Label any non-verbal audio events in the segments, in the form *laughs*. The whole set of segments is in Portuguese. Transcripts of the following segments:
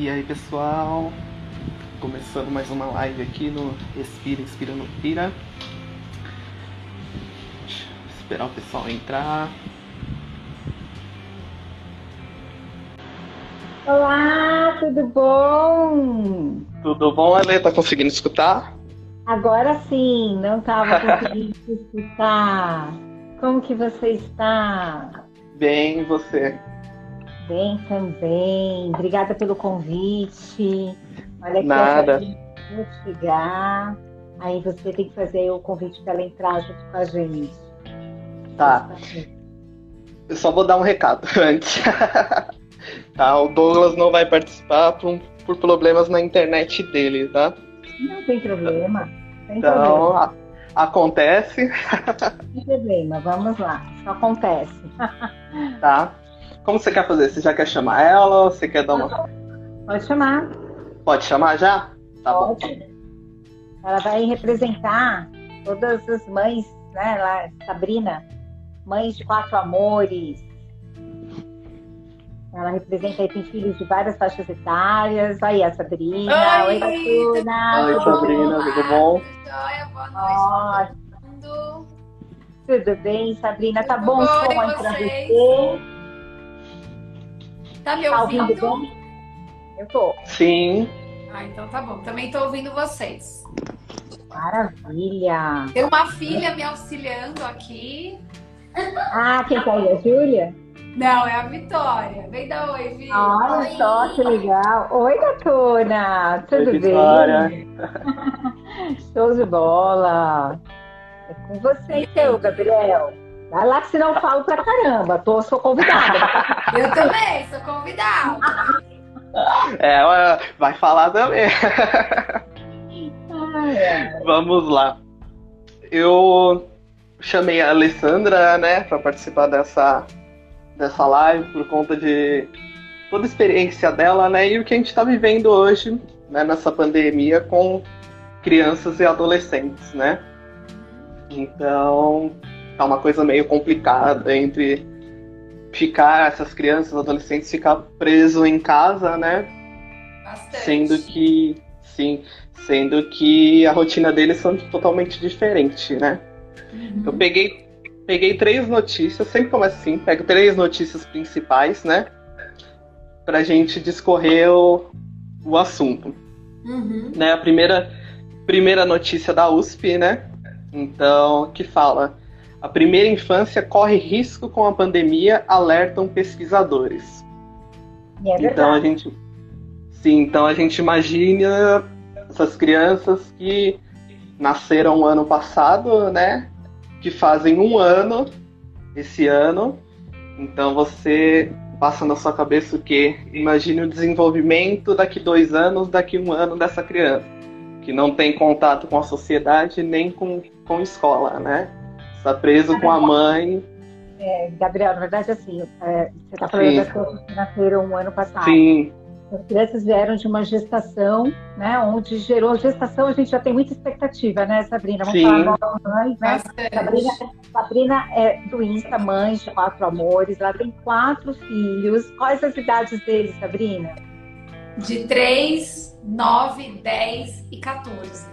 E aí pessoal, começando mais uma live aqui no Respira, Inspira, no Pira. Esperar o pessoal entrar. Olá, tudo bom? Tudo bom, Ale? Tá conseguindo escutar? Agora sim, não estava *laughs* conseguindo escutar. Como que você está? Bem, e você? Bem também. Obrigada pelo convite. Olha aqui, Nada. Vou chegar. Aí você tem que fazer o convite para ela entrar junto com a gente. Tá. Eu só vou dar um recado *laughs* antes. tá, o Douglas não vai participar por, por problemas na internet dele, tá? Não tem problema. Sem Então, problema. a- acontece, Não tem problema. Vamos lá. Isso acontece. tá? Como você quer fazer? Você já quer chamar ela? ou Você quer dar uma. Pode chamar. Pode chamar já? Tá bom. Pode. Ela vai representar todas as mães, né? Lá, Sabrina, mães de quatro amores. Ela representa aí, tem filhos de várias faixas etárias. Aí a Sabrina. Oi, Gatuna. Oi, Sabrina, tudo bom? Boa noite tudo bem, Sabrina? Tá Tudo bom o bom, som aí pra vocês? você? Tá me Tá ouvindo ouvindo? bem? Eu tô. Sim. Ah, então tá bom. Também tô ouvindo vocês. Maravilha. Tem uma filha me auxiliando aqui. Ah, quem tá aí? A Júlia? Não, é a Vitória. Vem dar oi, Vi. Olha Oi. só que legal. Oi, Gatuna. Tudo Oi, bem? Vitória. *laughs* Show de bola. É com você, então, Gabriel. Vai lá que senão eu falo pra caramba. Tô, sou convidada. *laughs* Eu também, sou convidada. É, vai falar também. Ah, é. Vamos lá. Eu chamei a Alessandra, né, para participar dessa, dessa live por conta de toda a experiência dela, né, e o que a gente está vivendo hoje, né, nessa pandemia com crianças e adolescentes, né. Então, tá uma coisa meio complicada entre ficar essas crianças, adolescentes ficar preso em casa, né, Bastante. Sendo que, sim, sendo que a rotina deles são totalmente diferente, né? Uhum. Eu peguei, peguei três notícias, sempre começa assim, pego três notícias principais, né? Pra gente discorrer o, o assunto. Uhum. Né? A primeira, primeira notícia da USP, né? Então, que fala. A primeira infância corre risco com a pandemia, alertam pesquisadores. É Então a gente. Sim, então a gente imagina essas crianças que nasceram ano passado, né? Que fazem um ano esse ano. Então você passa na sua cabeça o quê? Imagine o desenvolvimento daqui dois anos, daqui um ano dessa criança. Que não tem contato com a sociedade nem com, com escola, né? Está preso com a mãe. É, Gabriel, na verdade, assim, é, você tá falando Sim. das crianças que nasceram um ano passado. Sim, As crianças vieram de uma gestação, né? Onde gerou gestação, a gente já tem muita expectativa, né, Sabrina? Vamos Sim. falar nós, mães, né? Bastante. Sabrina, Sabrina é do Insta, mãe de quatro amores. Ela tem quatro filhos. Quais as idades deles, Sabrina? De 3, 9, 10 e 14.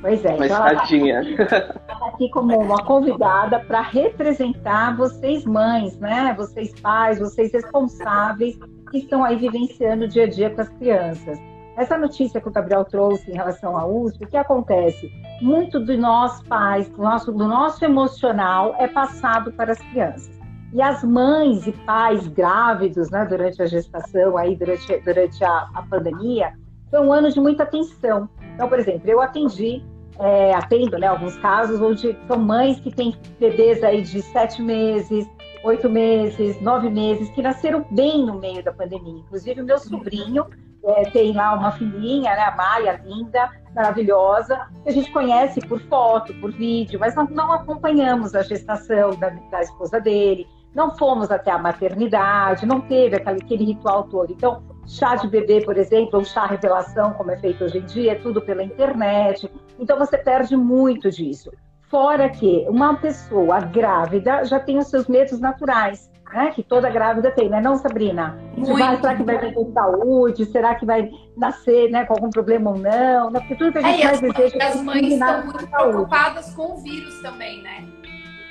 Pois é, uma então ela escadinha. está aqui como uma convidada para representar vocês mães, né? Vocês pais, vocês responsáveis que estão aí vivenciando o dia a dia com as crianças. Essa notícia que o Gabriel trouxe em relação à USP, o que acontece? Muito do nós pais, do nosso, do nosso emocional é passado para as crianças. E as mães e pais grávidos, né, durante a gestação, aí durante, durante a, a pandemia, foi um ano de muita tensão. Então, por exemplo, eu atendi, é, atendo né, alguns casos onde são mães que têm bebês aí de sete meses, oito meses, nove meses, que nasceram bem no meio da pandemia. Inclusive, o meu sobrinho é, tem lá uma filhinha, né, a Maia, linda, maravilhosa, que a gente conhece por foto, por vídeo, mas não, não acompanhamos a gestação da, da esposa dele, não fomos até a maternidade, não teve aquele, aquele ritual todo. Então, chá de bebê, por exemplo, ou chá revelação, como é feito hoje em dia, é tudo pela internet. Então, você perde muito disso. Fora que uma pessoa grávida já tem os seus medos naturais. né? Que toda grávida tem, né? Não, Sabrina? Vai, será que vai ter saúde? Será que vai nascer né, com algum problema ou não? Né? Porque tudo que a gente é, mais deseja é as mães estão muito preocupadas com o vírus também, né?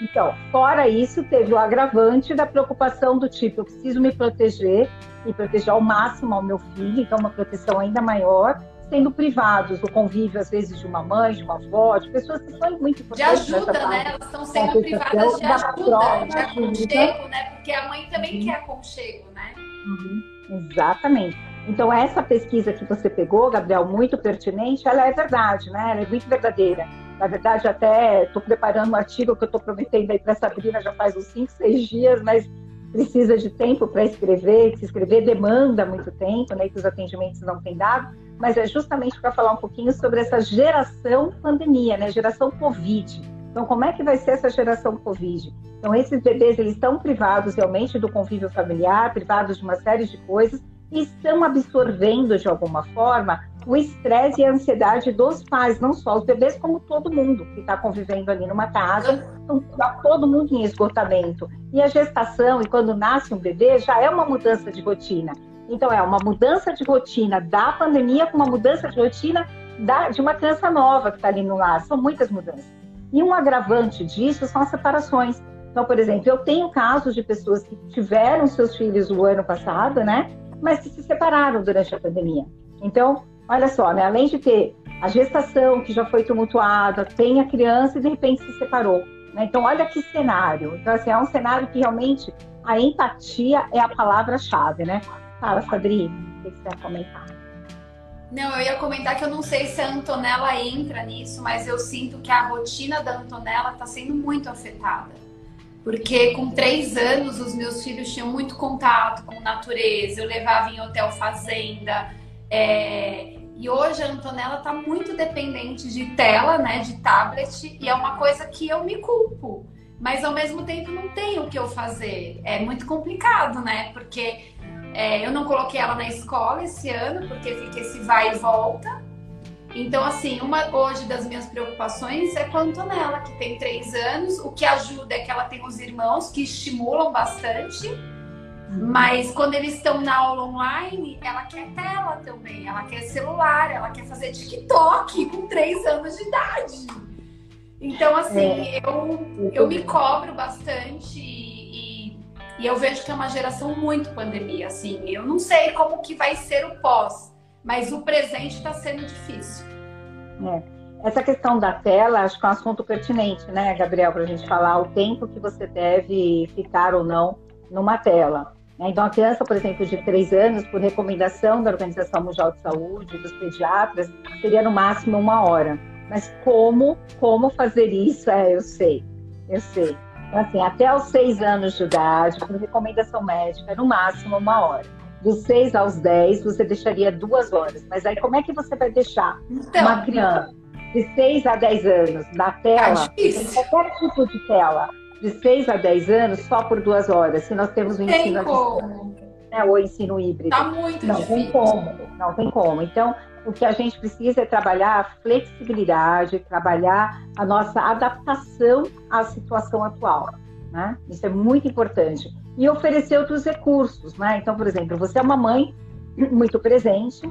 Então, fora isso, teve o agravante da preocupação do tipo, eu preciso me proteger e proteger ao máximo ao meu filho, então uma proteção ainda maior, sendo privados do convívio, às vezes, de uma mãe, de uma avó, de pessoas que são muito importantes. De ajuda, né? Elas estão sendo privadas de ajuda, de aconchego, né? Porque a mãe também uhum. quer aconchego, né? Uhum. Exatamente. Então, essa pesquisa que você pegou, Gabriel, muito pertinente, ela é verdade, né? Ela é muito verdadeira. Na verdade, até estou preparando um artigo que eu estou prometendo aí para a Sabrina já faz uns 5, 6 dias, mas precisa de tempo para escrever, que se escrever demanda muito tempo, né? Que os atendimentos não têm dado mas é justamente para falar um pouquinho sobre essa geração pandemia, né? Geração Covid. Então, como é que vai ser essa geração Covid? Então, esses bebês eles estão privados realmente do convívio familiar, privados de uma série de coisas e estão absorvendo de alguma forma o estresse e a ansiedade dos pais, não só os bebês, como todo mundo que está convivendo ali numa casa, então, todo mundo em esgotamento. E a gestação, e quando nasce um bebê, já é uma mudança de rotina. Então, é uma mudança de rotina da pandemia com uma mudança de rotina da, de uma criança nova que está ali no lar. São muitas mudanças. E um agravante disso são as separações. Então, por exemplo, eu tenho casos de pessoas que tiveram seus filhos o ano passado, né? Mas que se separaram durante a pandemia. Então, olha só, né? Além de ter a gestação que já foi tumultuada, tem a criança e de repente se separou. Né? Então, olha que cenário. Então, assim, é um cenário que realmente a empatia é a palavra-chave, né? Fala, Sabrina, o que você ia comentar? Não, eu ia comentar que eu não sei se a Antonella entra nisso, mas eu sinto que a rotina da Antonella está sendo muito afetada. Porque com três anos os meus filhos tinham muito contato com natureza, eu levava em hotel fazenda. É... E hoje a Antonella está muito dependente de tela, né, de tablet, e é uma coisa que eu me culpo. Mas ao mesmo tempo não tenho o que eu fazer. É muito complicado, né? Porque é, eu não coloquei ela na escola esse ano, porque fica esse vai e volta. Então, assim, uma hoje das minhas preocupações é com a Antonella, que tem três anos. O que ajuda é que ela tem os irmãos que estimulam bastante. Mas quando eles estão na aula online, ela quer tela também, ela quer celular, ela quer fazer TikTok com três anos de idade. Então, assim, é. eu, eu me cobro bastante e eu vejo que é uma geração muito pandemia, assim. Eu não sei como que vai ser o pós, mas o presente está sendo difícil. É. Essa questão da tela, acho que é um assunto pertinente, né, Gabriel, para a gente falar o tempo que você deve ficar ou não numa tela. Né? Então, a criança, por exemplo, de três anos, por recomendação da Organização Mundial de Saúde, dos pediatras, seria no máximo uma hora. Mas como, como fazer isso? É, eu sei, eu sei. Então, assim, até os seis anos de idade, por recomendação médica, no máximo uma hora. Dos seis aos dez, você deixaria duas horas. Mas aí, como é que você vai deixar então, uma criança de seis a dez anos na tela, é qualquer tipo de tela, de seis a dez anos, só por duas horas, se nós temos o ensino como. Né, ou ensino híbrido? Tá muito não difícil. tem como, não tem como. Então, o que a gente precisa é trabalhar a flexibilidade, trabalhar a nossa adaptação à situação atual. Né? Isso é muito importante. E oferecer outros recursos. Né? Então, por exemplo, você é uma mãe muito presente,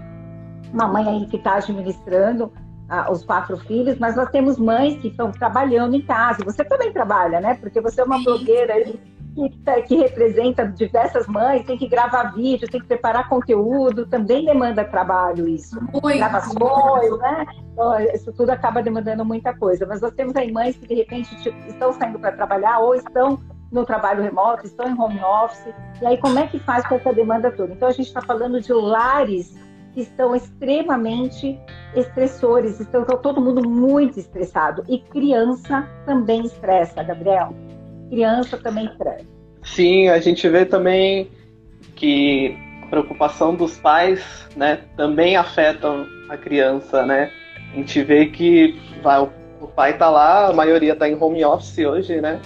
uma mãe aí que está administrando ah, os quatro filhos, mas nós temos mães que estão trabalhando em casa. Você também trabalha, né? Porque você é uma Sim. blogueira aí que, que, representa diversas mães, tem que gravar vídeo, tem que preparar conteúdo, também demanda trabalho isso. Muito. Gravações, né? Então, isso tudo acaba demandando muita coisa. Mas nós temos aí mães que de repente tipo, estão saindo para trabalhar ou estão no trabalho remoto, estão em home office. E aí, como é que faz com essa demanda toda? Então, a gente está falando de lares estão extremamente estressores, estão, estão todo mundo muito estressado. E criança também estressa, Gabriel criança também cresce. Sim, a gente vê também que a preocupação dos pais, né, também afetam a criança, né? A gente vê que vai, o pai tá lá, a maioria tá em home office hoje, né?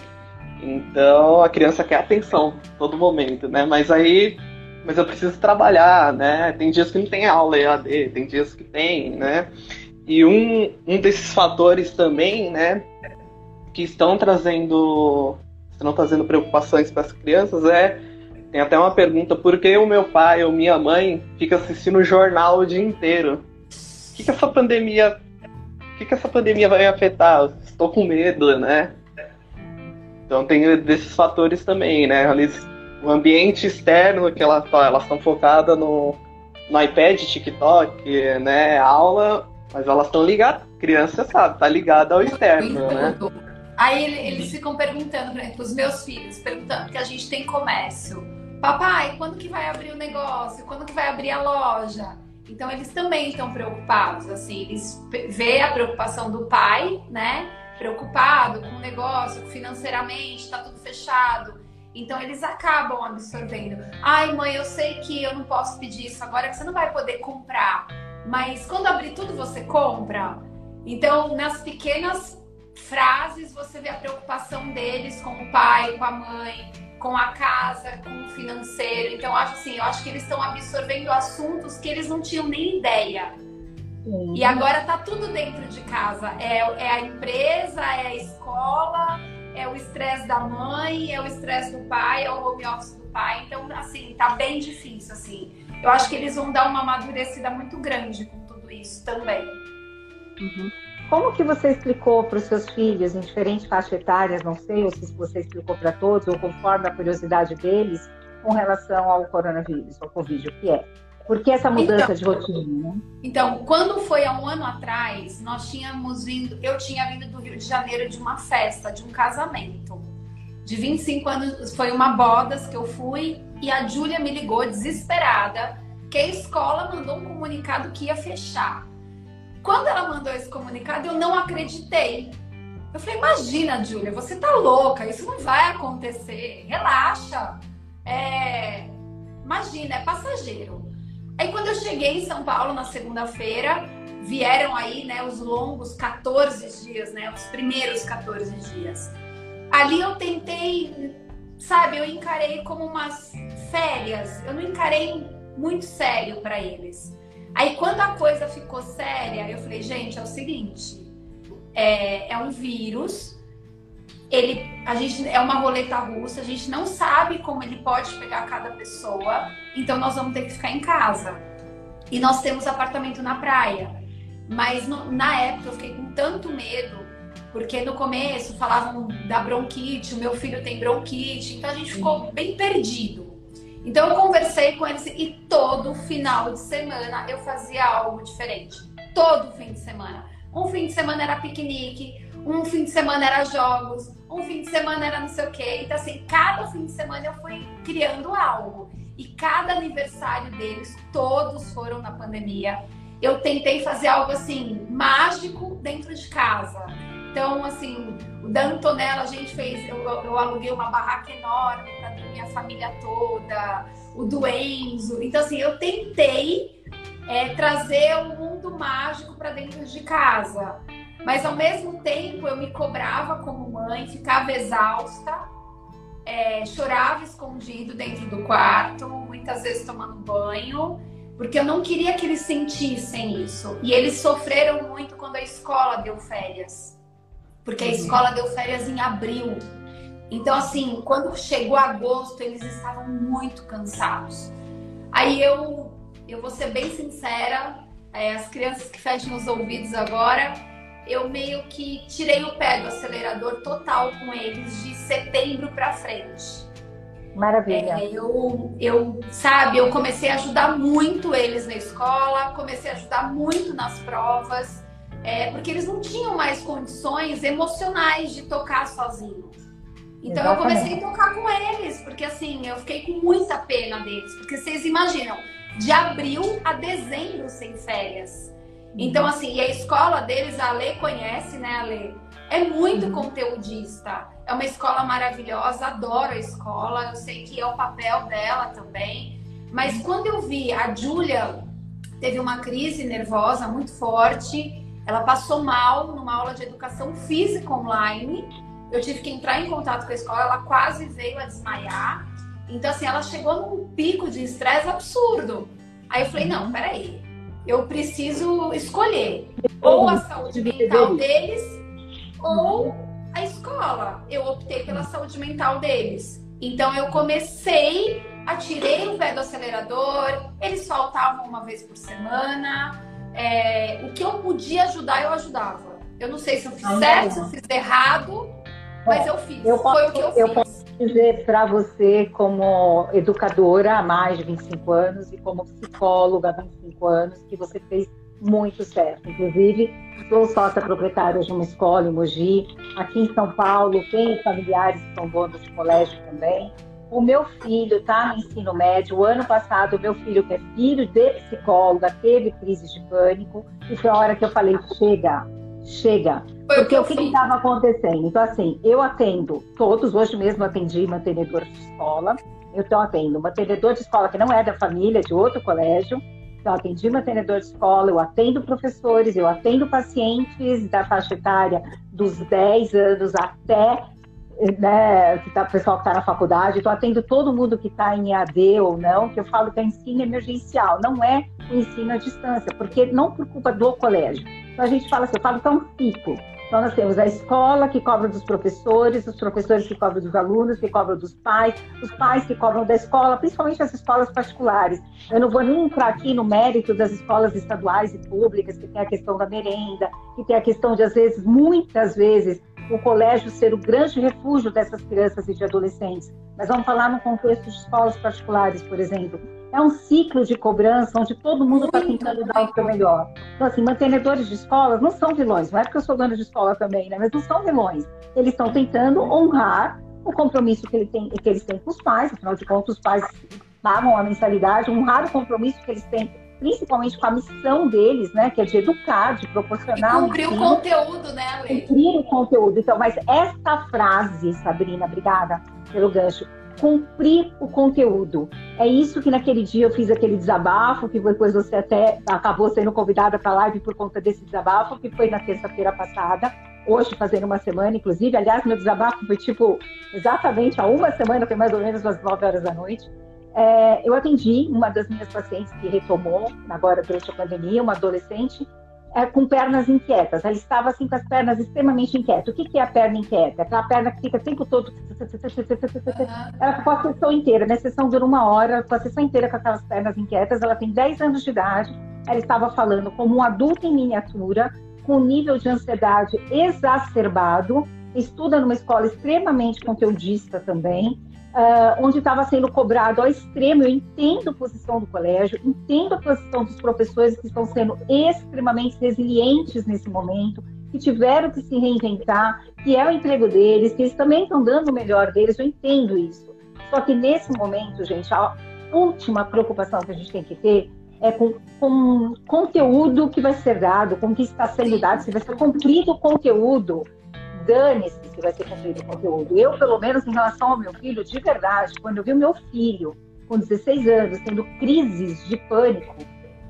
Então a criança quer atenção todo momento, né? Mas aí, mas eu preciso trabalhar, né? Tem dias que não tem aula EAD, tem dias que tem, né? E um, um desses fatores também, né, que estão trazendo estão trazendo preocupações para as crianças é tem até uma pergunta: por que o meu pai ou minha mãe fica assistindo o jornal o dia inteiro? O que, que essa pandemia. O que, que essa pandemia vai afetar? Estou com medo, né? Então tem desses fatores também, né? Eles, o ambiente externo que elas elas estão focadas no, no iPad, TikTok, né? Aula, mas elas estão ligadas. Criança sabe, tá ligada ao externo, né? Aí eles ficam perguntando, por exemplo, os meus filhos, perguntando que a gente tem comércio. Papai, quando que vai abrir o negócio? Quando que vai abrir a loja? Então eles também estão preocupados, assim, eles vê a preocupação do pai, né? Preocupado com o negócio, financeiramente, está tudo fechado. Então eles acabam absorvendo. Ai, mãe, eu sei que eu não posso pedir isso agora, que você não vai poder comprar. Mas quando abrir tudo, você compra. Então, nas pequenas frases, você vê a preocupação deles com o pai, com a mãe, com a casa, com o financeiro. Então, acho assim, eu acho que eles estão absorvendo assuntos que eles não tinham nem ideia. Sim. E agora tá tudo dentro de casa. É, é a empresa, é a escola, é o estresse da mãe, é o estresse do pai, é o home office do pai. Então, assim, tá bem difícil, assim. Eu acho que eles vão dar uma amadurecida muito grande com tudo isso também. Uhum. Como que você explicou para os seus filhos em diferentes faixas etárias, não sei, ou se você explicou para todos, ou conforme a curiosidade deles, com relação ao coronavírus, ao Covid, o que é? Por que essa mudança então, de rotina? Né? Então, quando foi há um ano atrás, nós tínhamos vindo, eu tinha vindo do Rio de Janeiro de uma festa, de um casamento. De 25 anos, foi uma bodas que eu fui e a Júlia me ligou desesperada que a escola mandou um comunicado que ia fechar. Quando ela mandou esse comunicado, eu não acreditei. Eu falei, imagina, Júlia, você tá louca, isso não vai acontecer, relaxa. É... Imagina, é passageiro. Aí quando eu cheguei em São Paulo na segunda-feira, vieram aí, né, os longos 14 dias, né, os primeiros 14 dias. Ali eu tentei, sabe, eu encarei como umas férias, eu não encarei muito sério para eles. Aí quando a coisa ficou séria, eu falei, gente, é o seguinte, é, é um vírus, ele, a gente é uma roleta russa, a gente não sabe como ele pode pegar cada pessoa, então nós vamos ter que ficar em casa. E nós temos apartamento na praia. Mas no, na época eu fiquei com tanto medo, porque no começo falavam da bronquite, o meu filho tem bronquite, então a gente ficou bem perdido. Então eu conversei com eles e todo final de semana eu fazia algo diferente. Todo fim de semana. Um fim de semana era piquenique, um fim de semana era jogos, um fim de semana era não sei o quê. Então, assim, cada fim de semana eu fui criando algo. E cada aniversário deles, todos foram na pandemia. Eu tentei fazer algo assim, mágico dentro de casa. Então, assim, o da Antonella, a gente fez, eu, eu aluguei uma barraca enorme para minha família toda, o do Enzo. Então, assim, eu tentei é, trazer o um mundo mágico para dentro de casa. Mas ao mesmo tempo eu me cobrava como mãe, ficava exausta, é, chorava escondido dentro do quarto, muitas vezes tomando banho, porque eu não queria que eles sentissem isso. E eles sofreram muito quando a escola deu férias porque a uhum. escola deu férias em abril. Então, assim, quando chegou agosto, eles estavam muito cansados. Aí eu, eu vou ser bem sincera, é, as crianças que fecham os ouvidos agora, eu meio que tirei o pé do acelerador total com eles de setembro para frente. Maravilha. É, eu, eu, sabe, eu comecei a ajudar muito eles na escola, comecei a ajudar muito nas provas é, porque eles não tinham mais condições emocionais de tocar sozinhos. Então Exatamente. eu comecei a tocar com eles, porque assim, eu fiquei com muita pena deles, porque vocês imaginam, de abril a dezembro sem férias. Então, uhum. assim, e a escola deles, a Lê conhece, né, a Lê? É muito uhum. conteudista. É uma escola maravilhosa, adoro a escola, eu sei que é o papel dela também. Mas uhum. quando eu vi a Júlia teve uma crise nervosa muito forte, ela passou mal numa aula de educação física online. Eu tive que entrar em contato com a escola, ela quase veio a desmaiar. Então, assim, ela chegou num pico de estresse absurdo. Aí eu falei: não, peraí, eu preciso escolher ou a saúde mental deles ou a escola. Eu optei pela saúde mental deles. Então eu comecei, atirei o pé do acelerador, eles faltavam uma vez por semana. É, o que eu podia ajudar, eu ajudava. Eu não sei se eu fiz certo, se eu fiz errado, mas eu fiz. Eu Foi o que eu, eu fiz. posso dizer para você, como educadora há mais de 25 anos e como psicóloga há 25 anos, que você fez muito certo. Inclusive, sou sócia proprietária de uma escola em Mogi. Aqui em São Paulo, tenho familiares que são donos de colégio também. O meu filho está no ensino médio. O ano passado, o meu filho, que é filho de psicóloga, teve crise de pânico. E foi a hora que eu falei: chega, chega. Foi Porque o que estava acontecendo? Então, assim, eu atendo todos, hoje mesmo atendi mantenedor de escola. Eu estou atendo mantenedor de escola que não é da família, de outro colégio. Então, atendi mantenedor de escola, eu atendo professores, eu atendo pacientes da faixa etária dos 10 anos até né, que tá, o pessoal que está na faculdade, estou atendo todo mundo que está em EAD ou não, que eu falo que é ensino emergencial, não é o ensino à distância, porque não por culpa do colégio. Então a gente fala assim, eu falo que é um ciclo. Então nós temos a escola que cobra dos professores, os professores que cobram dos alunos, que cobram dos pais, os pais que cobram da escola, principalmente as escolas particulares. Eu não vou nem entrar aqui no mérito das escolas estaduais e públicas, que tem a questão da merenda, que tem a questão de, às vezes, muitas vezes, o colégio ser o grande refúgio dessas crianças e de adolescentes. Mas vamos falar no contexto de escolas particulares, por exemplo. É um ciclo de cobrança onde todo mundo está tentando dar o seu melhor. Então, assim, mantenedores de escolas não são vilões. Não é porque eu sou dona de escola também, né? Mas não são vilões. Eles estão tentando honrar o compromisso que, ele tem, que eles têm com os pais. Afinal de contas, os pais pagam a mensalidade, honrar o compromisso que eles têm principalmente com a missão deles, né, que é de educar, de E proporcionar um cumprir o ensino, conteúdo, né, Ale? cumprir o conteúdo. Então, mas esta frase, Sabrina, obrigada pelo gancho, cumprir o conteúdo. É isso que naquele dia eu fiz aquele desabafo, que depois você até acabou sendo convidada para a live por conta desse desabafo, que foi na terça-feira passada, hoje fazendo uma semana, inclusive. Aliás, meu desabafo foi tipo exatamente há uma semana, foi mais ou menos às 9 horas da noite. É, eu atendi uma das minhas pacientes que retomou, agora durante a pandemia, uma adolescente, é, com pernas inquietas. Ela estava assim com as pernas extremamente inquietas. O que, que é a perna inquieta? Aquela perna que fica o tempo todo. Ela ficou a sessão inteira. Minha sessão dura uma hora, ficou a sessão inteira com aquelas pernas inquietas. Ela tem 10 anos de idade. Ela estava falando como um adulto em miniatura, com um nível de ansiedade exacerbado. Estuda numa escola extremamente conteudista também. Uh, onde estava sendo cobrado ao extremo. Eu entendo a posição do colégio, entendo a posição dos professores que estão sendo extremamente resilientes nesse momento, que tiveram que se reinventar, que é o emprego deles, que eles também estão dando o melhor deles. Eu entendo isso. Só que nesse momento, gente, a última preocupação que a gente tem que ter é com, com conteúdo que vai ser dado, com o que está sendo dado, se vai ser cumprido o conteúdo dane-se se vai ser cumprido o conteúdo. Eu, pelo menos, em relação ao meu filho, de verdade, quando eu vi o meu filho com 16 anos tendo crises de pânico,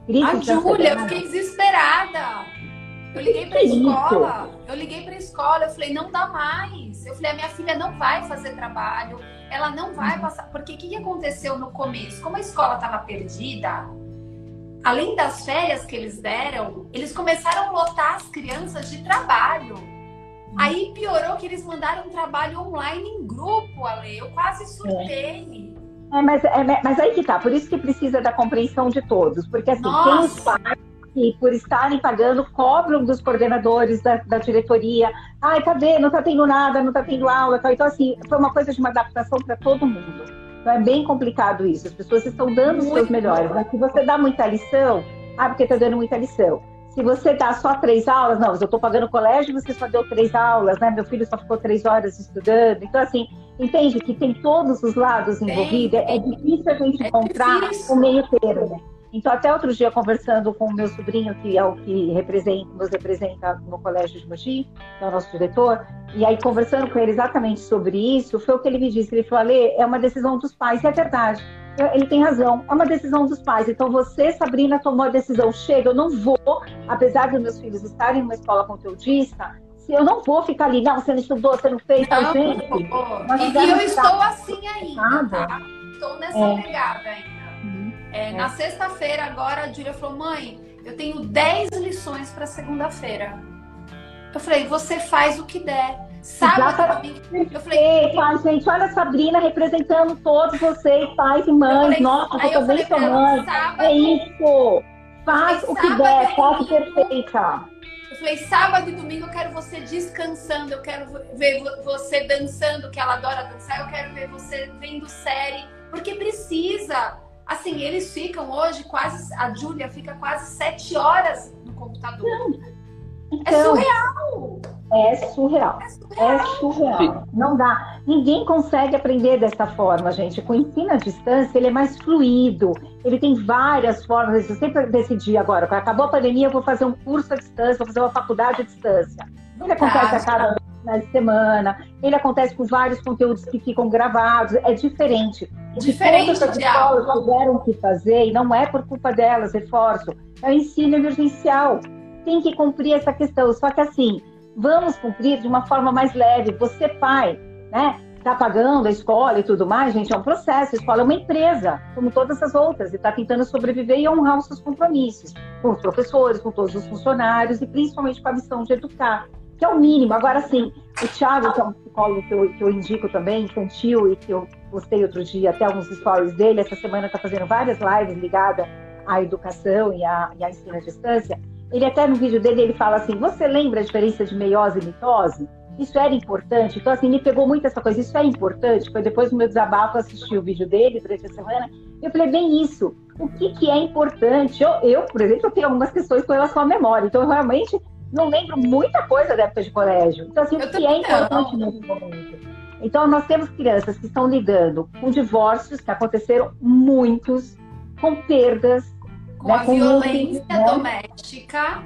crises A de Júlia, eu fiquei desesperada. Eu liguei Que isso? escola. Eu liguei pra escola, eu falei, não dá mais. Eu falei, a minha filha não vai fazer trabalho, ela não vai passar. Porque o que, que aconteceu no começo? Como a escola estava perdida, além das férias que eles deram, eles começaram a lotar as crianças de trabalho. Aí piorou que eles mandaram um trabalho online em grupo, Ale. Eu quase surtei. É, mas, é, mas aí que tá, por isso que precisa da compreensão de todos, porque assim, tem os Nossa. pais que, por estarem pagando, cobram dos coordenadores da, da diretoria, ai, cadê? Não tá tendo nada, não tá tendo aula, tal. então assim, foi uma coisa de uma adaptação para todo mundo. Então é bem complicado isso, as pessoas estão dando os seus melhores, mas se você dá muita lição, ah, porque tá dando muita lição. Se você dá só três aulas, não, eu estou pagando colégio, você só deu três aulas, né? Meu filho só ficou três horas estudando. Então, assim, entende que tem todos os lados envolvidos. É difícil a gente É encontrar difícil. o meio termo. Então, até outro dia, conversando com o meu sobrinho, que é o que representa, nos representa no Colégio de Mogi, que é o nosso diretor, e aí conversando com ele exatamente sobre isso, foi o que ele me disse. Ele falou, Ale, é uma decisão dos pais, e é verdade. Ele tem razão, é uma decisão dos pais. Então, você, Sabrina, tomou a decisão. Chega, eu não vou, apesar dos meus filhos estarem numa escola conteudista, se eu não vou ficar ali, não, você não estudou, você não fez, tal, Não, gente. pô. nós E, e eu estou assim ainda, tá? Estou nessa É. pegada ainda. Uhum. É, Na sexta-feira, agora, a Júlia falou: mãe, eu tenho 10 lições para segunda-feira. Eu falei: você faz o que der. Sábado, eu falei, gente, olha a Sabrina representando todos vocês, pais e mães. Falei, Nossa, eu também sou mãe. Sábado, é isso. Faz o que der, faça perfeita. Eu falei, sábado e domingo eu quero você descansando, eu quero ver você dançando, que ela adora dançar, eu quero ver você vendo série, porque precisa. Assim, eles ficam hoje quase, a Júlia fica quase sete horas no computador. É então, é surreal. É surreal. É surreal. É surreal. Não dá. Ninguém consegue aprender dessa forma, gente. Com o ensino à distância, ele é mais fluido. Ele tem várias formas. Eu sempre decidi agora, acabou a pandemia, eu vou fazer um curso à distância, vou fazer uma faculdade à distância. Ele acontece a cada na semana, ele acontece com vários conteúdos que ficam gravados, é diferente. Diferente todas as escolas tiveram que fazer, e não é por culpa delas, reforço, é o ensino emergencial. Tem que cumprir essa questão. Só que assim, vamos cumprir de uma forma mais leve. Você, pai, né? Está pagando a escola e tudo mais, gente, é um processo. A escola é uma empresa, como todas as outras, e está tentando sobreviver e honrar os seus compromissos com os professores, com todos os funcionários e principalmente com a missão de educar, que é o mínimo. Agora, sim, o Thiago, que é um psicólogo que eu, que eu indico também, infantil, e que eu postei outro dia até alguns stories dele, essa semana está fazendo várias lives ligadas à educação e à, e à ensino à distância. Ele até no vídeo dele ele fala assim: você lembra a diferença de meiose e mitose? Isso era importante. Então, assim, me pegou muito essa coisa. Isso é importante. Foi depois do meu desabafo, assistir o vídeo dele durante a semana. Eu falei, bem isso. O que, que é importante? Eu, eu, por exemplo, eu tenho algumas questões com relação à memória. Então, eu realmente não lembro muita coisa da época de colégio. Então, assim, eu o que é importante nesse momento? Então, nós temos crianças que estão lidando com divórcios, que aconteceram muitos, com perdas, com a violência né? doméstica.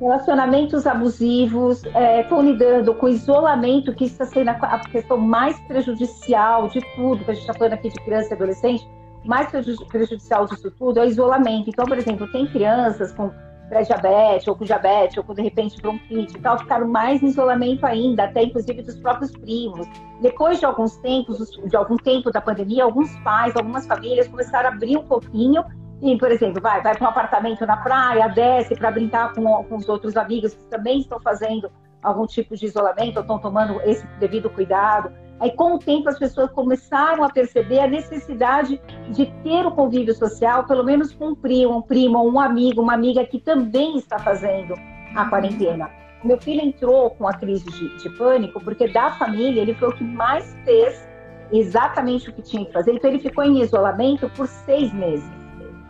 Relacionamentos abusivos, é, estão lidando com isolamento, que está sendo a questão mais prejudicial de tudo, que a gente está falando aqui de criança e adolescente, mais prejudicial disso tudo é o isolamento. Então, por exemplo, tem crianças com pré-diabetes, ou com diabetes, ou com de repente bronquite e tal, ficaram mais em isolamento ainda, até inclusive dos próprios primos. Depois de alguns tempos, de algum tempo da pandemia, alguns pais, algumas famílias começaram a abrir um pouquinho e, por exemplo, vai, vai para um apartamento na praia, desce para brincar com, com os outros amigos que também estão fazendo algum tipo de isolamento, ou estão tomando esse devido cuidado. Aí, com o tempo, as pessoas começaram a perceber a necessidade de ter o convívio social, pelo menos com um primo, um primo, um amigo, uma amiga que também está fazendo a quarentena. Meu filho entrou com a crise de, de pânico, porque da família ele foi o que mais fez exatamente o que tinha que fazer. Então, ele ficou em isolamento por seis meses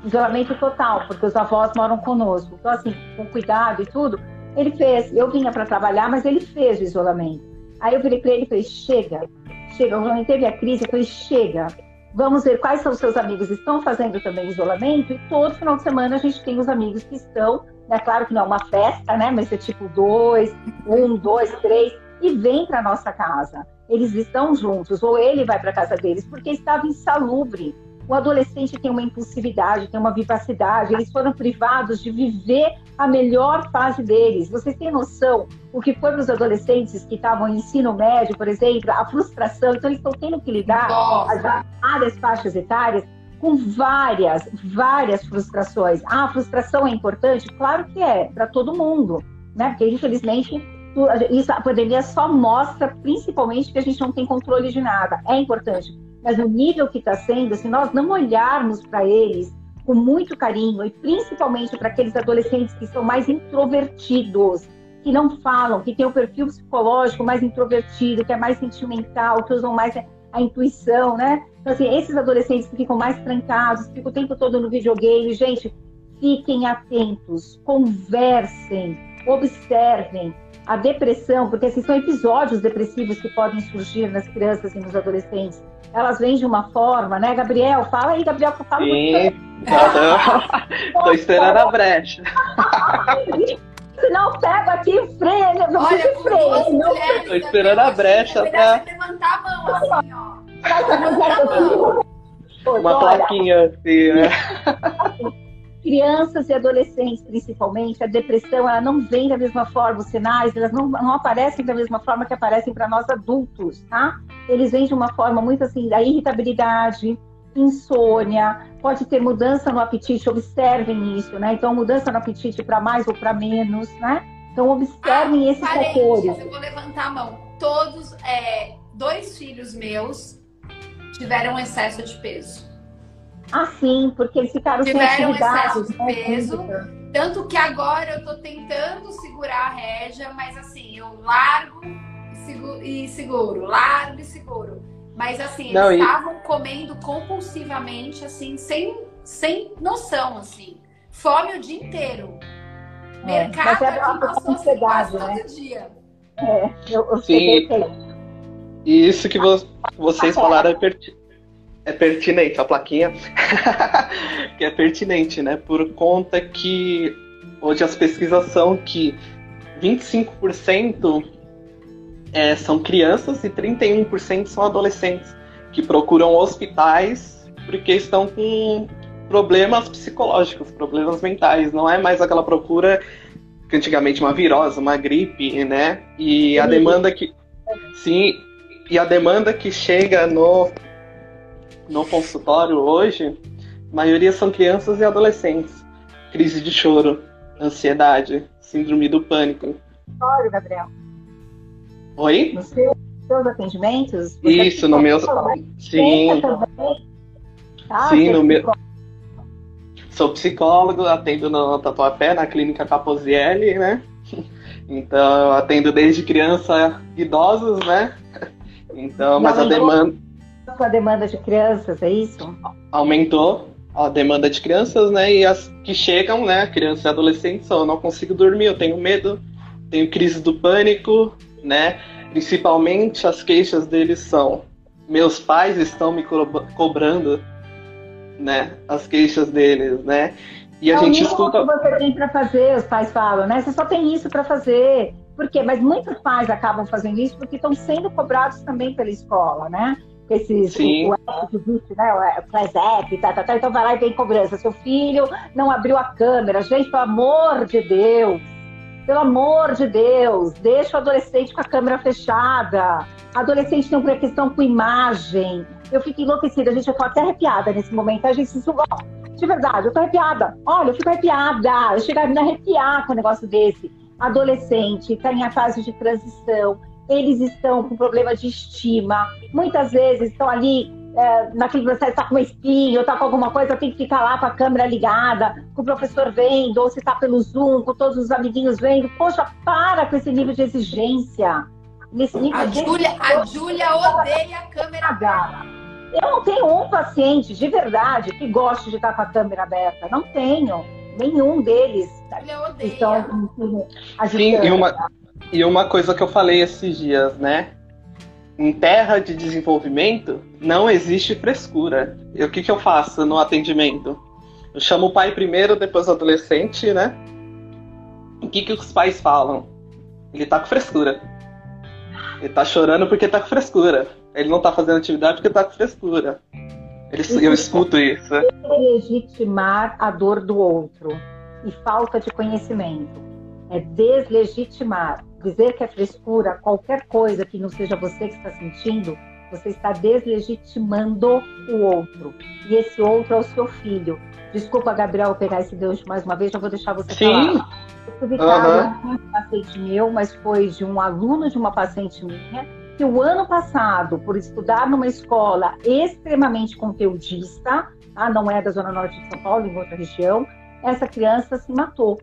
isolamento total, porque os avós moram conosco. Então, assim, com cuidado e tudo, ele fez. Eu vinha para trabalhar, mas ele fez o isolamento. Aí eu virei para ele e falei: chega, chega. O teve a crise, eu falei: chega. Vamos ver quais são os seus amigos estão fazendo também isolamento. E todo final de semana a gente tem os amigos que estão, né? Claro que não é uma festa, né? Mas é tipo dois, um, dois, três, e vem para nossa casa. Eles estão juntos, ou ele vai para casa deles, porque estava insalubre o adolescente tem uma impulsividade, tem uma vivacidade, eles foram privados de viver a melhor fase deles. Vocês têm noção o que foi para os adolescentes que estavam em ensino médio, por exemplo, a frustração? Então, eles estão tendo que lidar com as várias faixas etárias com várias, várias frustrações. Ah, a frustração é importante? Claro que é, para todo mundo, né? Porque, infelizmente, isso, a pandemia só mostra, principalmente, que a gente não tem controle de nada. É importante mas o nível que está sendo, se nós não olharmos para eles com muito carinho, e principalmente para aqueles adolescentes que são mais introvertidos, que não falam, que têm o perfil psicológico mais introvertido, que é mais sentimental, que usam mais a intuição, né? Então, assim, esses adolescentes que ficam mais trancados, ficam o tempo todo no videogame, gente, fiquem atentos, conversem, observem, a depressão, porque esses são episódios depressivos que podem surgir nas crianças e nos adolescentes. Elas vêm de uma forma, né, Gabriel? Fala aí, Gabriel, que eu falo Sim, muito. tô esperando a brecha. Se não, pego aqui e freio, não Olha, freio. Não... Tô esperando a brecha pra... levantar a mão assim, ó. Uma plaquinha assim, né? Crianças e adolescentes, principalmente, a depressão ela não vem da mesma forma, os sinais elas não, não aparecem da mesma forma que aparecem para nós adultos, tá? Eles vêm de uma forma muito assim, da irritabilidade, insônia, pode ter mudança no apetite, observem isso, né? Então, mudança no apetite para mais ou para menos, né? Então, observem ah, esses fatores. Eu vou levantar a mão. todos, é, dois filhos meus tiveram excesso de peso. Ah, sim, porque eles ficaram tiveram sem excesso de né? peso. Tanto que agora eu tô tentando segurar a régia, mas assim, eu largo e seguro, largo e seguro. Mas assim, Não, eles estavam e... comendo compulsivamente, assim, sem, sem noção, assim. Fome o dia inteiro. É, Mercado é aqui passou assim, quase né? todo dia. É, eu, eu Sim. E isso que vo vocês falaram é, perti é pertinente, a plaquinha *laughs* que é pertinente, né? Por conta que hoje as pesquisas são que 25% é, são crianças e 31% são adolescentes que procuram hospitais porque estão com problemas psicológicos, problemas mentais. Não é mais aquela procura que antigamente uma virose, uma gripe, né? E a demanda que sim, e a demanda que chega no no consultório hoje, a maioria são crianças e adolescentes. Crise de choro, ansiedade, síndrome do pânico. Olha, Gabriel. Oi? Nos seus atendimentos? Isso, no meu. Sim. Ah, Sim, no meu. Sou psicólogo, atendo no Tatuapé, na clínica Caposielli, né? *laughs* Então, eu atendo desde criança idosos, né? *laughs* Então, mas a demanda. A demanda de crianças, é isso? Aumentou a demanda de crianças, né? E as que chegam, né? Crianças e adolescentes, só não consigo dormir, eu tenho medo, tenho crise do pânico, né? Principalmente as queixas deles são: meus pais estão me cobrando, né? As queixas deles, né? E a é gente escuta. que você tem para fazer, os pais falam, né? Você só tem isso para fazer. Por quê? Mas muitos pais acabam fazendo isso porque estão sendo cobrados também pela escola, né? Esses, Sim. o, existe, né? O Class App, tá, tá, tá, então vai lá e vem cobrança. Seu filho não abriu a câmera. Gente, pelo amor de Deus, pelo amor de Deus, deixa o adolescente com a câmera fechada. Adolescente tem uma questão com imagem. Eu fico enlouquecida, gente, eu tô até arrepiada nesse momento. A gente se de verdade, eu tô arrepiada. Olha, eu fico arrepiada. Eu chego a me arrepiar com um negócio desse. Adolescente, tá em a fase de transição, eles estão com problema de estima. Muitas vezes estão ali é, naquele processo, está com uma espinha, ou está com alguma coisa, tem que ficar lá com a câmera ligada, com o professor vendo, ou se está pelo Zoom, com todos os amiguinhos vendo. Poxa, para com esse nível de exigência. Nesse nível a, de Julia, a Júlia odeia a câmera aberta. Eu não tenho um paciente de verdade que goste de estar com a câmera aberta. Não tenho. Nenhum deles. Ele odeia. Então, Sim, e uma, e uma coisa que eu falei esses dias, né? em terra de desenvolvimento, não existe frescura. E o que, que eu faço no atendimento? Eu chamo o pai primeiro, depois o adolescente, né? O que, que os pais falam? Ele tá com frescura. Ele tá chorando porque tá com frescura. Ele não tá fazendo atividade porque tá com frescura. Ele, eu escuto isso. Legitimar a dor do outro e falta de conhecimento. É deslegitimar dizer que é frescura, qualquer coisa que não seja você que está sentindo, você está deslegitimando o outro. E esse outro é o seu filho. Desculpa, Gabriel, pegar esse gancho mais uma vez, já vou deixar você Sim. falar. Eu tive caso uhum. de um paciente meu, mas foi de um aluno de uma paciente minha, que o ano passado, por estudar numa escola extremamente conteudista, tá? não é da Zona Norte de São Paulo, em outra região, essa criança se matou.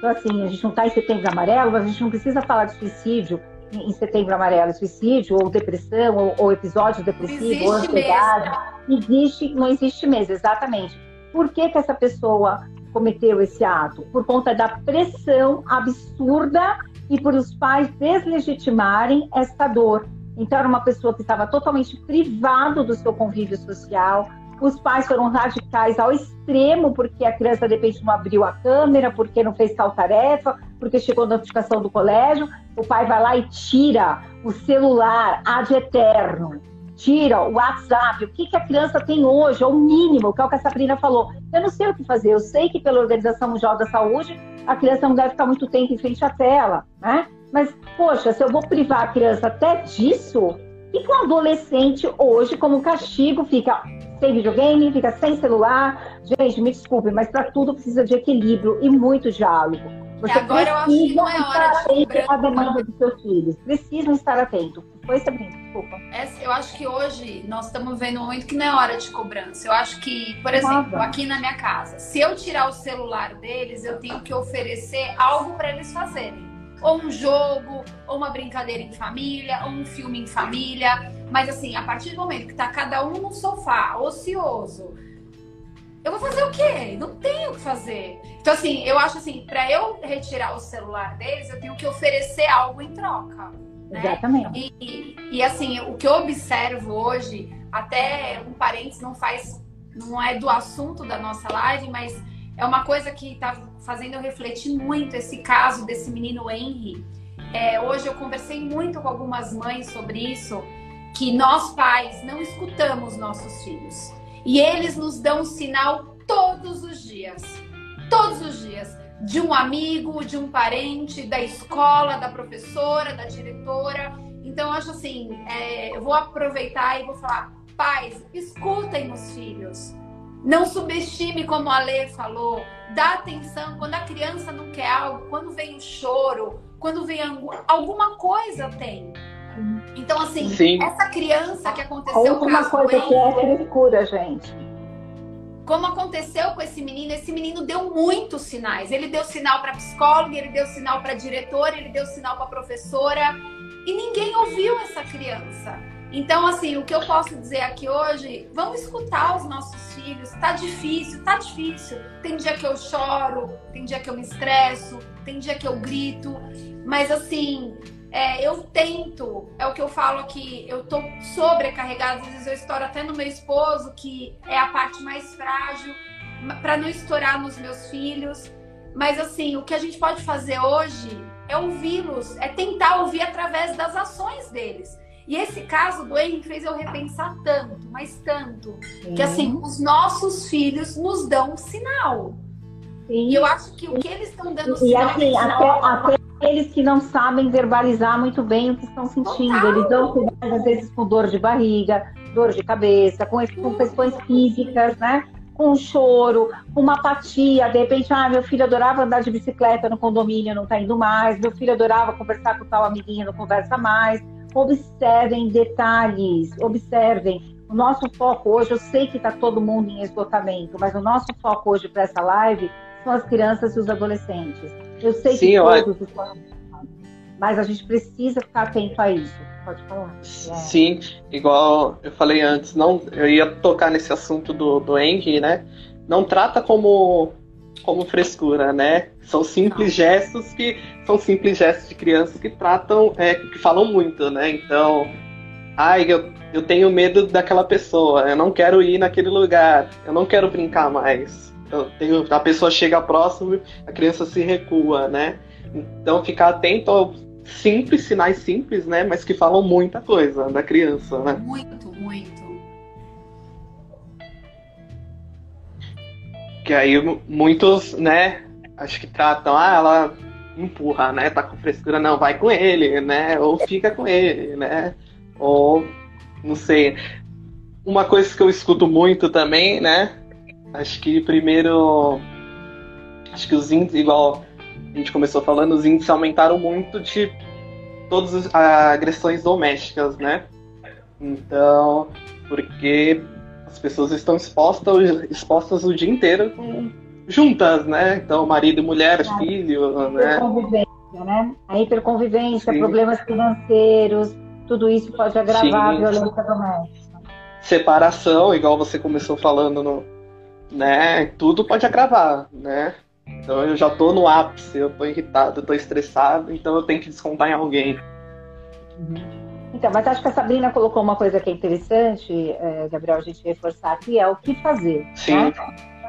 Então, assim, a gente não está em setembro amarelo, mas a gente não precisa falar de suicídio em setembro amarelo, suicídio, ou depressão, ou, ou episódio depressivo, ou ansiedade. Existe, não existe mesmo, exatamente. Por que, que essa pessoa cometeu esse ato? Por conta da pressão absurda e por os pais deslegitimarem essa dor. Então, era uma pessoa que estava totalmente privado do seu convívio social, os pais foram radicais ao extremo, porque a criança de repente não abriu a câmera, porque não fez tal tarefa, porque chegou notificação do colégio. O pai vai lá e tira o celular ad eterno, tira o WhatsApp. O que, que a criança tem hoje? É o mínimo, que é o que a Sabrina falou. Eu não sei o que fazer. Eu sei que pela Organização Mundial da Saúde, a criança não deve ficar muito tempo em frente à tela, né? Mas, poxa, se eu vou privar a criança até disso, e que um adolescente hoje, como castigo, fica sem videogame, fica sem celular. Gente, me desculpe, mas para tudo precisa de equilíbrio e muito diálogo. Você agora eu acho que não é hora de cobrar. a demanda dos seus filhos. Precisam estar atentos. Foi, Sabrina? Desculpa. eu acho que hoje nós estamos vendo momento que não é hora de cobrança. Eu acho que, por exemplo, Nada. aqui na minha casa, se eu tirar o celular deles, eu tenho que oferecer algo para eles fazerem. Ou um jogo, ou uma brincadeira em família, ou um filme em família. Mas assim, a partir do momento que tá cada um no sofá, ocioso, eu vou fazer o quê? Não tenho o que fazer. Então, assim, eu acho assim, para eu retirar o celular deles, eu tenho que oferecer algo em troca. Né? Exatamente. E, e, assim, o que eu observo hoje, até um parênteses não faz, não é do assunto da nossa live, mas é uma coisa que está fazendo eu refletir muito esse caso desse menino Henry. É, hoje eu conversei muito com algumas mães sobre isso, que nós pais não escutamos nossos filhos. E eles nos dão sinal todos os dias. Todos os dias. De um amigo, de um parente, da escola, da professora, da diretora. Então, acho assim: é, eu vou aproveitar e vou falar, pais, escutem os filhos. Não subestime, como a Lê falou. Dá atenção quando a criança não quer algo, quando vem o choro, quando vem alguma coisa tem. Então, assim, Sim. essa criança que aconteceu com uma coisa que é frescura, gente. Como aconteceu com esse menino, esse menino deu muitos sinais. Ele deu sinal para psicóloga, ele deu sinal para diretora, ele deu sinal para professora e ninguém ouviu essa criança. Então, assim, o que eu posso dizer aqui hoje, vamos escutar os nossos filhos. Tá difícil, tá difícil. Tem dia que eu choro, tem dia que eu me estresso, tem dia que eu grito, mas assim, é, eu tento, é o que eu falo aqui, eu tô sobrecarregada, às vezes eu estouro até no meu esposo, que é a parte mais frágil, para não estourar nos meus filhos. Mas assim, o que a gente pode fazer hoje é ouvi-los, é tentar ouvir através das ações deles. E esse caso do Henrique fez eu repensar tanto, mas tanto, Sim. que assim, os nossos filhos nos dão um sinal. Sim. E eu acho que o que eles estão dando e, sinal. Assim, é até, até aqueles que não sabem verbalizar muito bem o que estão sentindo. Eles dão às vezes com dor de barriga, dor de cabeça, com, com questões físicas, né? Com choro, com uma apatia. De repente, ah, meu filho adorava andar de bicicleta no condomínio, não está indo mais. Meu filho adorava conversar com tal amiguinho, não conversa mais. Observem detalhes, observem. O nosso foco hoje, eu sei que está todo mundo em esgotamento, mas o nosso foco hoje para essa live são as crianças e os adolescentes. Eu sei Sim, que todos eu... mas a gente precisa ficar atento a isso. Pode falar. É. Sim, igual eu falei antes, não, eu ia tocar nesse assunto do, do Eng, né? Não trata como como frescura, né? São simples gestos que são simples gestos de crianças que tratam, é, que falam muito, né? Então, ai, eu, eu tenho medo daquela pessoa, eu não quero ir naquele lugar, eu não quero brincar mais tenho, a pessoa chega próximo, a criança se recua, né? Então ficar atento aos simples, sinais simples, né? Mas que falam muita coisa da criança, né? Muito, muito. Que aí muitos, né? Acho que tratam, ah, ela empurra, né? Tá com frescura, não, vai com ele, né? Ou fica com ele, né? Ou não sei. Uma coisa que eu escuto muito também, né? Acho que primeiro. Acho que os índices, igual a gente começou falando, os índices aumentaram muito de todas as agressões domésticas, né? Então, porque as pessoas estão expostas, expostas o dia inteiro com, juntas, né? Então, marido e mulher, é. filho, né? Hiperconvivência, né? A hiperconvivência, Sim. problemas financeiros, tudo isso pode agravar Sim. a violência doméstica. Separação, igual você começou falando no, né? Tudo pode agravar, né? Então eu já tô no ápice, eu tô irritado, eu tô estressado, então eu tenho que descontar em alguém. Uhum. Então, mas acho que a Sabrina colocou uma coisa que é interessante, é, Gabriel, a gente reforçar aqui, é o que fazer. Sim. Né?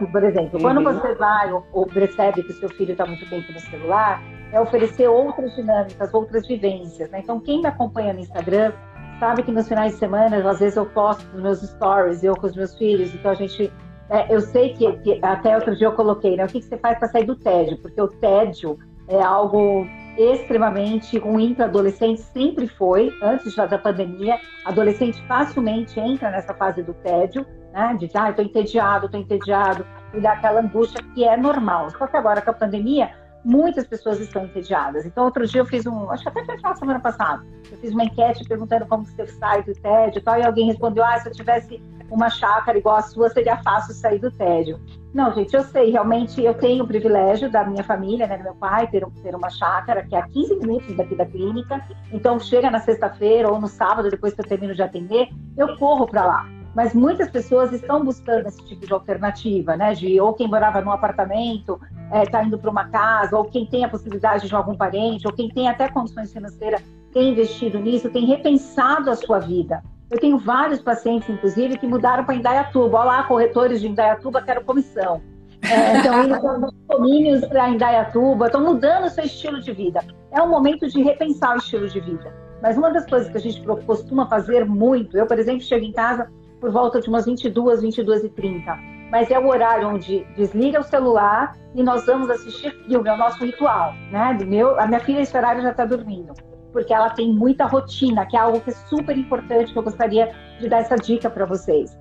Por exemplo, uhum. quando você vai ou, ou percebe que o seu filho está muito tempo no celular, é oferecer outras dinâmicas, outras vivências. Né? Então, quem me acompanha no Instagram sabe que nos finais de semana, às vezes eu posto nos meus stories, eu com os meus filhos, então a gente é, eu sei que, que, até outro dia eu coloquei, né? O que, que você faz para sair do tédio? Porque o tédio é algo extremamente ruim para adolescente, sempre foi, antes da pandemia. Adolescente facilmente entra nessa fase do tédio, né? De, ah, estou entediado, estou entediado, e daquela angústia que é normal. Só que agora com a pandemia, muitas pessoas estão entediadas. Então, outro dia eu fiz um, acho que até foi na semana passada, eu fiz uma enquete perguntando como você sai do tédio e tal, e alguém respondeu, ah, se eu tivesse uma chácara igual a sua, seria fácil sair do tédio. Não, gente, eu sei, realmente eu tenho o privilégio da minha família, né, do meu pai, ter, ter uma chácara que é a 15 minutos daqui da clínica, então chega na sexta-feira ou no sábado, depois que eu termino de atender, eu corro para lá mas muitas pessoas estão buscando esse tipo de alternativa, né? De ou quem morava num apartamento está é, indo para uma casa, ou quem tem a possibilidade de algum parente, ou quem tem até condições financeiras tem investido nisso, tem repensado a sua vida. Eu tenho vários pacientes, inclusive, que mudaram para Indaiatuba. Olha lá, corretores de Indaiatuba, quero comissão. É, então, estão domínios para Indaiatuba, estão mudando o seu estilo de vida. É um momento de repensar o estilo de vida. Mas uma das coisas que a gente costuma fazer muito, eu, por exemplo, chego em casa, por volta de umas 22, 22 e 30. Mas é o horário onde desliga o celular e nós vamos assistir filme, é o nosso ritual, né? Do meu, a minha filha esse horário já está dormindo, porque ela tem muita rotina, que é algo que é super importante que eu gostaria de dar essa dica para vocês.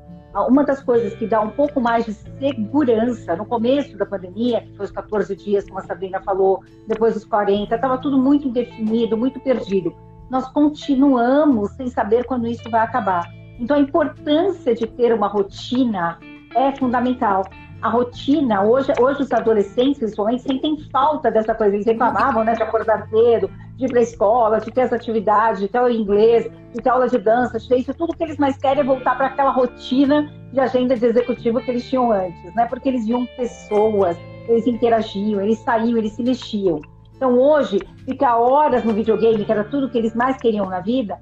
Uma das coisas que dá um pouco mais de segurança no começo da pandemia, que foi os 14 dias, como a Sabrina falou, depois dos 40, estava tudo muito indefinido, muito perdido. Nós continuamos sem saber quando isso vai acabar. Então, a importância de ter uma rotina é fundamental. A rotina, hoje, hoje os adolescentes, principalmente, sentem falta dessa coisa. Eles reclamavam, né, de acordar cedo, de ir para a escola, de ter as atividades, de ter o inglês, de ter aula de dança, de ter isso. Tudo que eles mais querem é voltar para aquela rotina de agenda de executivo que eles tinham antes, né? Porque eles viam pessoas, eles interagiam, eles saíam, eles se mexiam. Então, hoje, ficar horas no videogame, que era tudo que eles mais queriam na vida,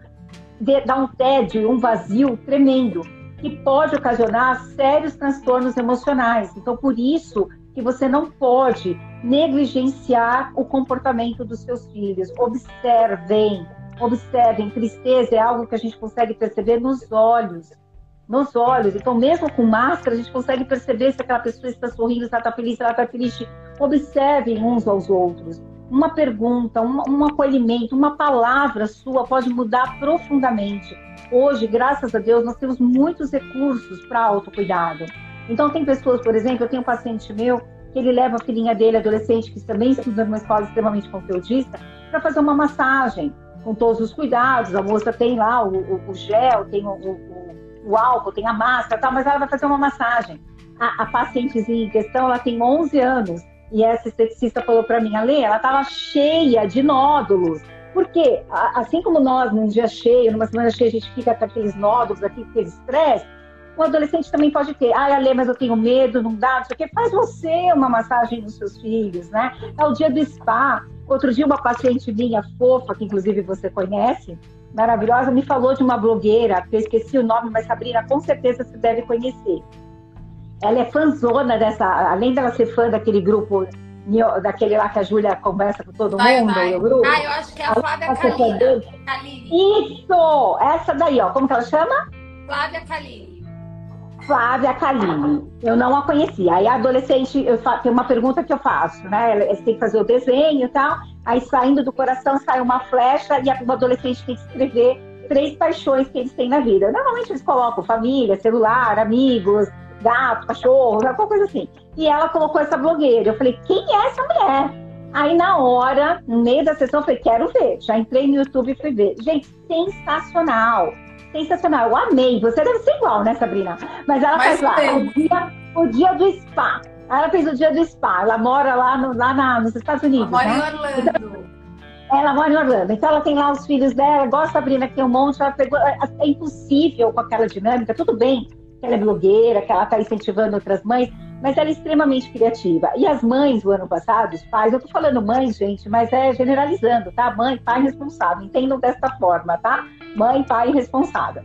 dá um tédio, um vazio tremendo, que pode ocasionar sérios transtornos emocionais. Então, por isso que você não pode negligenciar o comportamento dos seus filhos. Observem, observem. Tristeza é algo que a gente consegue perceber nos olhos. Nos olhos. Então, mesmo com máscara, a gente consegue perceber se aquela pessoa está sorrindo, se ela está feliz, se ela está triste. Observem uns aos outros uma pergunta, um, um acolhimento, uma palavra sua pode mudar profundamente. Hoje, graças a Deus, nós temos muitos recursos para autocuidado. Então, tem pessoas, por exemplo, eu tenho um paciente meu ele leva a filhinha dele, adolescente, que também estuda numa escola extremamente conteudista, para fazer uma massagem com todos os cuidados. A moça tem lá o, o, o gel, tem o, o, álcool, tem a máscara, tal, mas ela vai fazer uma massagem. A, a pacientezinha em questão, ela tem 11 anos e essa esteticista falou para mim, Ale, ela estava cheia de nódulos. Porque, assim como nós, num dia cheio, numa semana cheia, a gente fica com aqueles nódulos, aquele estresse, o adolescente também pode ter. Ai, Ale, mas eu tenho medo, não dá, não sei o quê. Faz você uma massagem nos seus filhos, né? É o dia do spa. Outro dia, uma paciente minha fofa, que inclusive você conhece, maravilhosa, me falou de uma blogueira, que eu esqueci o nome, mas Sabrina, com certeza você deve conhecer ela é fãzona dessa, além dela ser fã daquele grupo, daquele lá que a Júlia conversa com todo vai, mundo, vai. grupo. Ah, eu acho que é a Flávia Kaline. Isso! Essa daí, ó, como que ela chama? Flávia Kaline. Flávia Kaline. Eu não a conhecia. Aí adolescente, eu faço, tem uma pergunta que eu faço, né? Você tem que fazer o desenho e tal. Aí saindo do coração sai uma flecha e a adolescente tem que escrever três paixões que eles têm na vida. Normalmente eles colocam família, celular, amigos, gato, cachorro, alguma coisa assim. E ela colocou essa blogueira. Eu falei, quem é essa mulher? Aí na hora, no meio da sessão, eu falei, quero ver. Já entrei no YouTube e fui ver. Gente, sensacional. Sensacional. Eu amei. Você deve ser igual, né, Sabrina? Mas ela Mas faz lá o dia, o dia do spa. Ela fez o dia do spa. Ela mora lá, no, lá na, nos Estados Unidos. Ela mora né? em Orlando. Então, ela mora em Orlando. Então ela tem lá os filhos dela, gosta Sabrina, que tem um monte. Ela pegou, é, é impossível com aquela dinâmica. Tudo bem que ela é blogueira, que ela está incentivando outras mães, mas ela é extremamente criativa. E as mães do ano passado, os pais, eu estou falando mães, gente, mas é generalizando, tá? Mãe, pai responsável, entendam desta forma, tá? Mãe, pai responsável.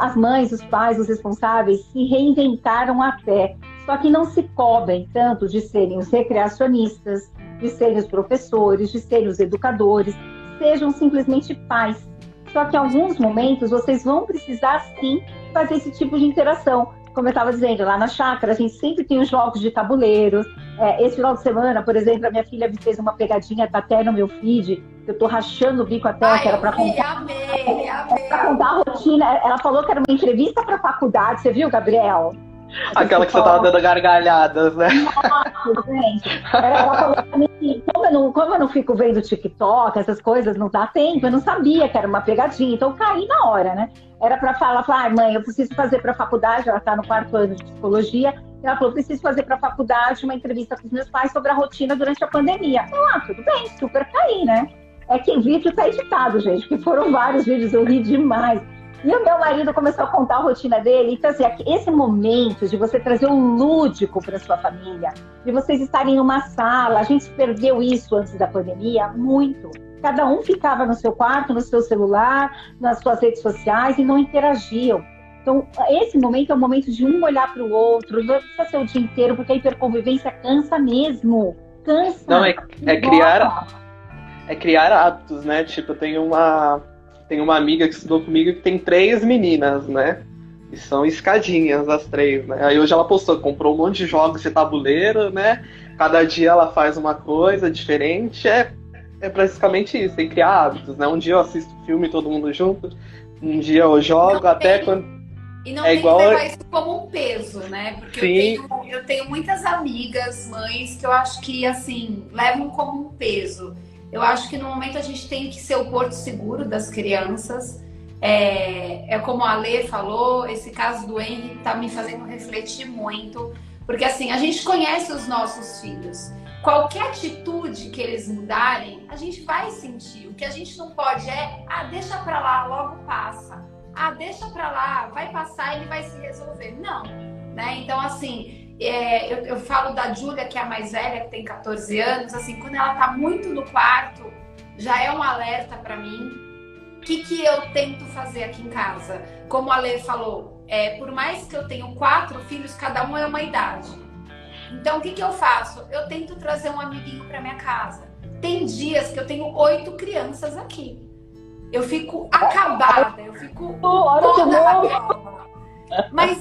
as mães, os pais, os responsáveis se reinventaram até, só que não se cobrem tanto de serem os recreacionistas, de serem os professores, de serem os educadores, sejam simplesmente pais. Só que em alguns momentos vocês vão precisar sim fazer esse tipo de interação. Como eu estava dizendo, lá na chácara, a gente sempre tem os jogos de tabuleiros. É, esse final de semana, por exemplo, a minha filha me fez uma pegadinha tá até no meu feed, eu tô rachando o bico até, Ai, que era para contar. Amei, amei. Pra contar a rotina. Ela falou que era uma entrevista para faculdade, você viu, Gabriel? Aquela que você tava dando gargalhadas, né? Nossa, gente. Ela falou pra mim que, como eu, não, como eu não fico vendo TikTok, essas coisas, não dá tempo, eu não sabia que era uma pegadinha, então eu caí na hora, né? Era pra falar, falar, ah, mãe, eu preciso fazer pra faculdade, ela tá no quarto ano de psicologia, ela falou, preciso fazer pra faculdade uma entrevista com os meus pais sobre a rotina durante a pandemia. Eu, ah, tudo bem, super caí, né? É que o vídeo tá editado, gente, porque foram vários vídeos, eu ri demais. E o meu marido começou a contar a rotina dele. Então, assim, esse momento de você trazer um lúdico para sua família, de vocês estarem em uma sala, a gente perdeu isso antes da pandemia muito. Cada um ficava no seu quarto, no seu celular, nas suas redes sociais e não interagiam. Então, esse momento é o momento de um olhar para o outro, não precisa ser o dia inteiro, porque a hiperconvivência cansa mesmo. Cansa. Não, é, é criar. É criar hábitos, né? Tipo, eu tenho uma tem uma amiga que estudou comigo que tem três meninas, né? E são escadinhas as três, né? Aí hoje ela postou, comprou um monte de jogos de tabuleiro, né? Cada dia ela faz uma coisa diferente. É, é basicamente isso, tem criar hábitos, né? Um dia eu assisto filme todo mundo junto, um dia eu jogo, não até tem, quando. E não é tem igual... que levar isso como um peso, né? Porque eu tenho, eu tenho muitas amigas, mães, que eu acho que, assim, levam como um peso. Eu acho que no momento a gente tem que ser o porto seguro das crianças. É, é como a Lê falou, esse caso do Henry está me fazendo refletir muito, porque assim, a gente conhece os nossos filhos. Qualquer atitude que eles mudarem, a gente vai sentir. O que a gente não pode é, ah, deixa pra lá, logo passa. Ah, deixa pra lá, vai passar, ele vai se resolver. Não, né? Então, assim, é, eu, eu, falo da Júlia, que é a mais velha, que tem 14 anos, assim, quando ela tá muito no quarto, já é um alerta para mim. O que, que eu tento fazer aqui em casa? Como a Lê falou, é, por mais que eu tenha quatro filhos, cada um é uma idade. Então, o que, que eu faço? Eu tento trazer um amiguinho para minha casa. Tem dias que eu tenho oito crianças aqui. Eu fico acabada, eu fico toda mas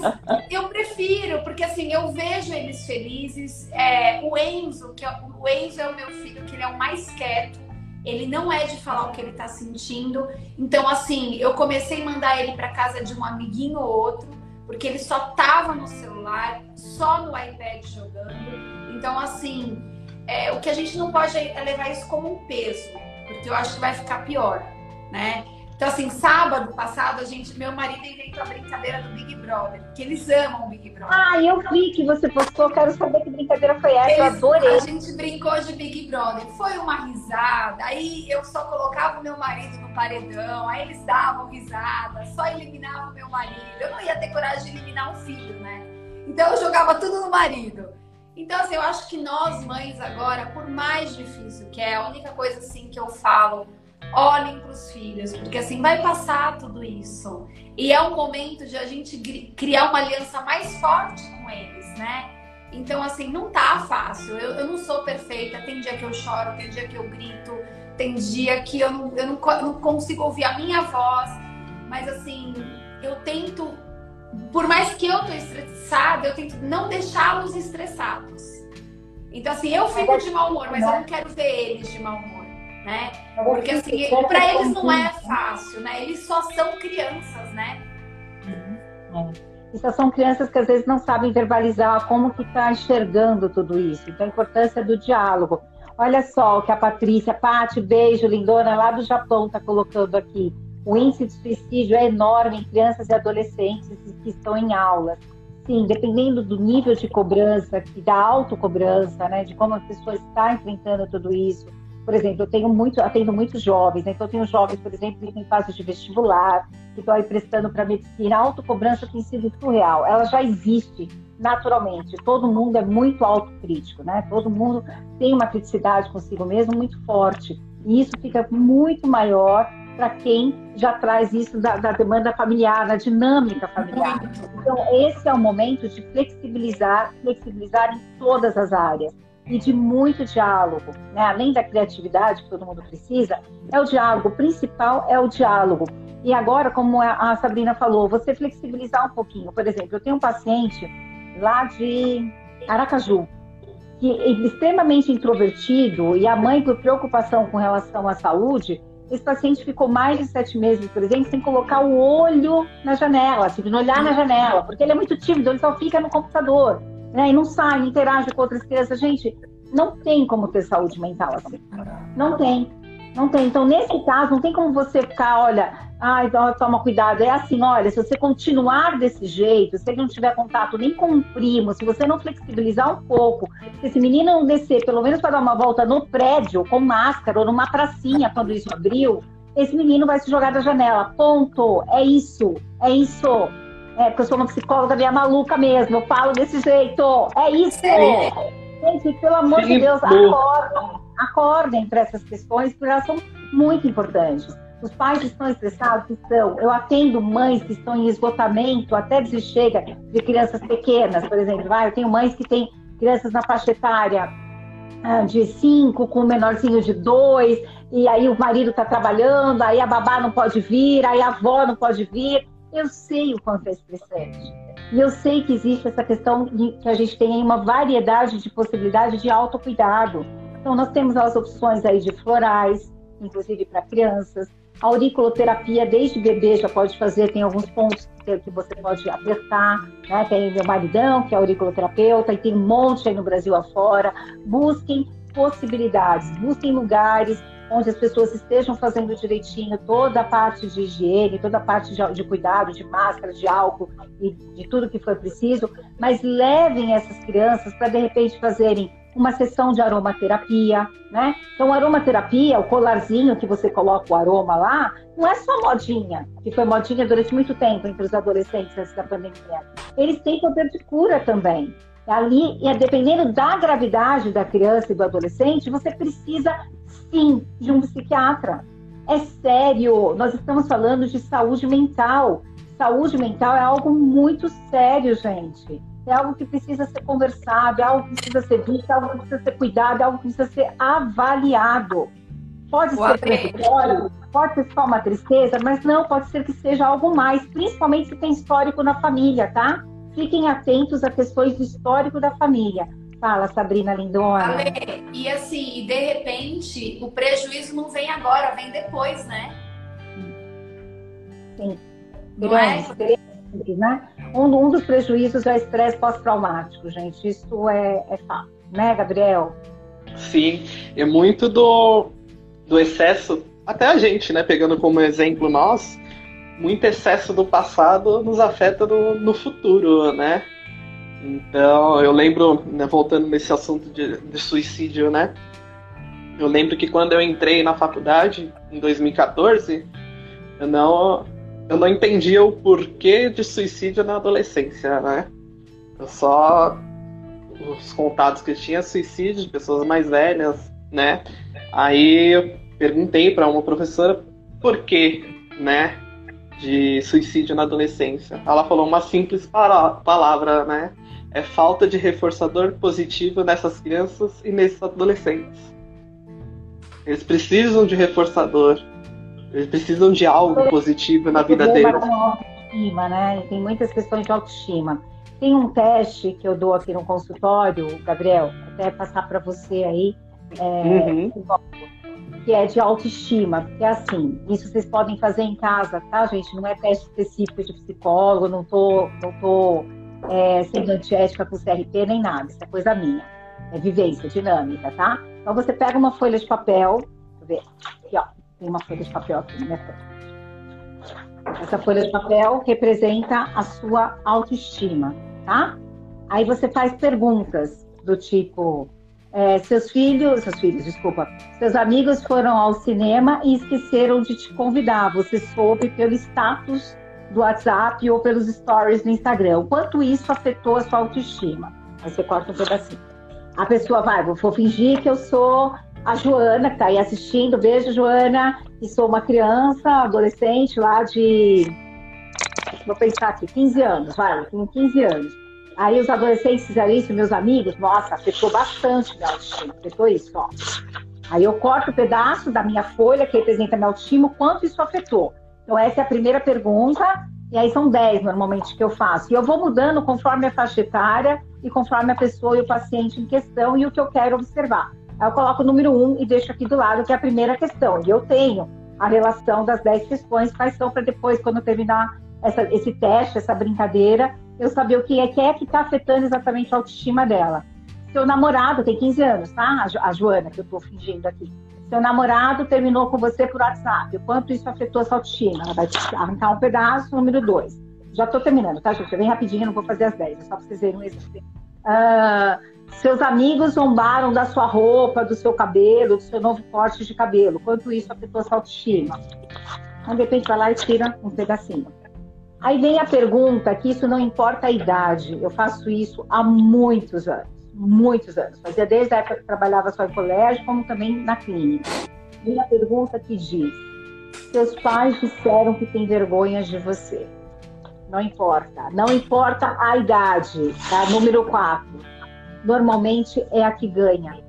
eu prefiro, porque assim, eu vejo eles felizes. É, o Enzo, que é, o Enzo é o meu filho, que ele é o mais quieto. Ele não é de falar o que ele tá sentindo. Então, assim, eu comecei a mandar ele para casa de um amiguinho ou outro, porque ele só tava no celular, só no iPad jogando. Então, assim, é, o que a gente não pode é levar isso como um peso, porque eu acho que vai ficar pior, né? Então, assim, sábado passado, a gente, meu marido inventou a brincadeira do Big Brother, que eles amam o Big Brother. Ah, eu vi que você postou, quero saber que brincadeira foi essa, eles, eu adorei. A gente brincou de Big Brother, foi uma risada, aí eu só colocava o meu marido no paredão, aí eles davam risada, só eliminava o meu marido. Eu não ia ter coragem de eliminar um filho, né? Então eu jogava tudo no marido. Então, assim, eu acho que nós, mães, agora, por mais difícil que é, a única coisa, assim, que eu falo olhem para os filhos, porque assim vai passar tudo isso. E é um momento de a gente criar uma aliança mais forte com eles, né? Então, assim, não tá fácil. Eu, eu não sou perfeita. Tem dia que eu choro, tem dia que eu grito, tem dia que eu não, eu não, não consigo ouvir a minha voz. Mas, assim, eu tento, por mais que eu tô estressada, eu tento não deixá-los estressados. Então, assim, eu fico de mau humor, mas eu não quero ver eles de mau humor né? Porque assim, para eles não é fácil, né? Eles só são crianças, né? Uhum. É. só são crianças que às vezes não sabem verbalizar como que está enxergando tudo isso. Então a importância do diálogo. Olha só o que a Patrícia, Pati, beijo, lindona, lá do Japão está colocando aqui. O índice de suicídio é enorme em crianças e adolescentes que estão em aulas. Sim, dependendo do nível de cobrança e da autocobrança, né, de como a pessoa está enfrentando tudo isso, por exemplo, eu tenho muito, atendo muitos jovens, né? então eu tenho jovens, por exemplo, que em fase de vestibular, que estão aí prestando para medicina. A autocobrança tem sido surreal, ela já existe naturalmente. Todo mundo é muito autocrítico, né? Todo mundo tem uma criticidade consigo mesmo muito forte. E isso fica muito maior para quem já traz isso da, da, demanda familiar, da dinâmica familiar. Então, esse é o momento de flexibilizar, flexibilizar em todas as áreas e de muito diálogo, né? além da criatividade que todo mundo precisa, é o diálogo. O principal é o diálogo. E agora, como a Sabrina falou, você flexibilizar um pouquinho. Por exemplo, eu tenho um paciente lá de Aracaju, que é extremamente introvertido, e a mãe, por preocupação com relação à saúde, esse paciente ficou mais de sete meses, por exemplo, sem colocar o olho na janela, assim, não olhar na janela, porque ele é muito tímido, ele só fica no computador, né? E não sai, interage com outras crianças. Gente, não tem como ter saúde mental assim. Não tem. Não tem. Então, nesse caso, não tem como você ficar, olha, ai, toma cuidado. É assim, olha, se você continuar desse jeito, se ele não tiver contato nem com o primo, se você não flexibilizar um pouco, se esse menino não descer, pelo menos para dar uma volta no prédio, com máscara, ou numa pracinha, quando isso abriu, esse menino vai se jogar da janela. Ponto. É isso. É isso. É, porque eu sou uma psicóloga meio maluca mesmo. Eu falo desse jeito. É isso. Gente, pelo amor Sim, de Deus, acordem acordem para essas questões, porque elas são muito importantes. Os pais estão estressados? Estão. Eu atendo mães que estão em esgotamento, até se chega de crianças pequenas, por exemplo. Vai, eu tenho mães que têm crianças na faixa etária ah, de 5 com um menorzinho de 2, e aí o marido está trabalhando, aí a babá não pode vir, aí a avó não pode vir. Eu sei o quanto é estressante. E eu sei que existe essa questão de que a gente tem uma variedade de possibilidades de autocuidado. Então, nós temos as opções aí de florais, inclusive para crianças. A auriculoterapia, desde bebê, já pode fazer, tem alguns pontos que você pode apertar, né? Tem meu maridão, que é auriculoterapeuta, e tem um monte aí no Brasil afora. Busquem possibilidades, busquem lugares onde as pessoas estejam fazendo direitinho toda a parte de higiene, toda a parte de, de, cuidado, de máscara, de álcool e de tudo que for preciso, mas levem essas crianças para de repente fazerem uma sessão de aromaterapia, né? Então, aromaterapia, o colarzinho que você coloca o aroma lá, não é só modinha, que foi modinha durante muito tempo entre os adolescentes antes da pandemia. Eles têm poder de cura também. Ali, e dependendo da gravidade da criança e do adolescente, você precisa sim de um psiquiatra. É sério, nós estamos falando de saúde mental. Saúde mental é algo muito sério, gente é algo que precisa ser conversado, é algo que precisa ser visto, é algo que precisa ser cuidado, é algo que precisa ser avaliado. Pode ser transitório, pode ser só uma tristeza, mas não, pode ser que seja algo mais, principalmente se tem histórico na família, tá? Fiquem atentos a questões do histórico da família. Fala, Sabrina Lindona. Ale, e assim, de repente, o prejuízo não vem agora, vem depois, né? Sim. Grande, é? né? Um, um dos prejuízos é o estresse pós-traumático, gente. Isso é, é fato, né, Gabriel? Sim, é muito do, do excesso, até a gente, né, pegando como exemplo nós, muito excesso do passado nos afeta no, no futuro, né? Então, eu lembro, né, voltando nesse assunto de, de suicídio, né? Eu lembro que quando eu entrei na faculdade, em 2014, eu não, eu não entendia o porquê de suicídio na adolescência, né? Eu só os contatos que eu tinha suicídio de pessoas mais velhas, né? Aí eu perguntei para uma professora por que, né, de suicídio na adolescência. Ela falou uma simples palavra, né? É falta de reforçador positivo nessas crianças e nesses adolescentes. Eles precisam de reforçador, eles precisam de algo positivo na vida deles. Autoestima, né? Tem muitas questões de autoestima. Tem um teste que eu dou aqui no consultório, Gabriel, até passar para você aí, é, uhum. Que é de autoestima. Que é assim, isso vocês podem fazer em casa, tá, gente? Não é teste específico de psicólogo, não tô, não tô é, sendo antiética com CRP nem nada, isso é coisa minha. É vivência dinâmica, tá? Então você pega uma folha de papel, ver, aqui ó, tem uma folha de papel aqui na minha frente. Essa folha de papel representa a sua autoestima, tá? Aí você faz perguntas do tipo: é, seus filhos, seus filhos, desculpa, seus amigos foram ao cinema e esqueceram de te convidar. Você soube pelo status do WhatsApp ou pelos stories no Instagram. O quanto isso afetou a sua autoestima? Aí você corta um pedacinho. A pessoa vai, vou fingir que eu sou a Joana, que está aí assistindo. Beijo, Joana. E sou uma criança, adolescente lá de. Vou pensar aqui, 15 anos, vai, tenho 15 anos. Aí os adolescentes fizeram isso, meus amigos, nossa, afetou bastante minha autoestima, afetou isso, ó. Aí eu corto o um pedaço da minha folha que representa minha autoestima, quanto isso afetou. Então essa é a primeira pergunta, e aí são 10 normalmente que eu faço. E eu vou mudando conforme a faixa etária e conforme a pessoa e o paciente em questão e o que eu quero observar. Aí eu coloco o número um e deixo aqui do lado, que é a primeira questão. E eu tenho a relação das 10 questões, quais são para depois, quando terminar essa, esse teste, essa brincadeira, eu saber o que é que é está afetando exatamente a autoestima dela. Seu namorado tem 15 anos, tá? A Joana, que eu estou fingindo aqui. Seu namorado terminou com você por WhatsApp. O quanto isso afetou a sua autoestima? Ela vai arrancar um pedaço, número 2. Já estou terminando, tá, gente? Bem rapidinho, não vou fazer as 10, é só para vocês verem um exemplo. Uh, seus amigos zombaram da sua roupa, do seu cabelo, do seu novo corte de cabelo. Quanto isso afetou a sua autoestima? Então, de repente, vai lá e tira um pedacinho. Aí vem a pergunta que isso não importa a idade. Eu faço isso há muitos anos. Muitos anos. Fazia desde a época que trabalhava só em colégio, como também na clínica. Vem a pergunta que diz: Seus pais disseram que têm vergonha de você. Não importa. Não importa a idade. Tá? Número 4 normalmente é a que ganha.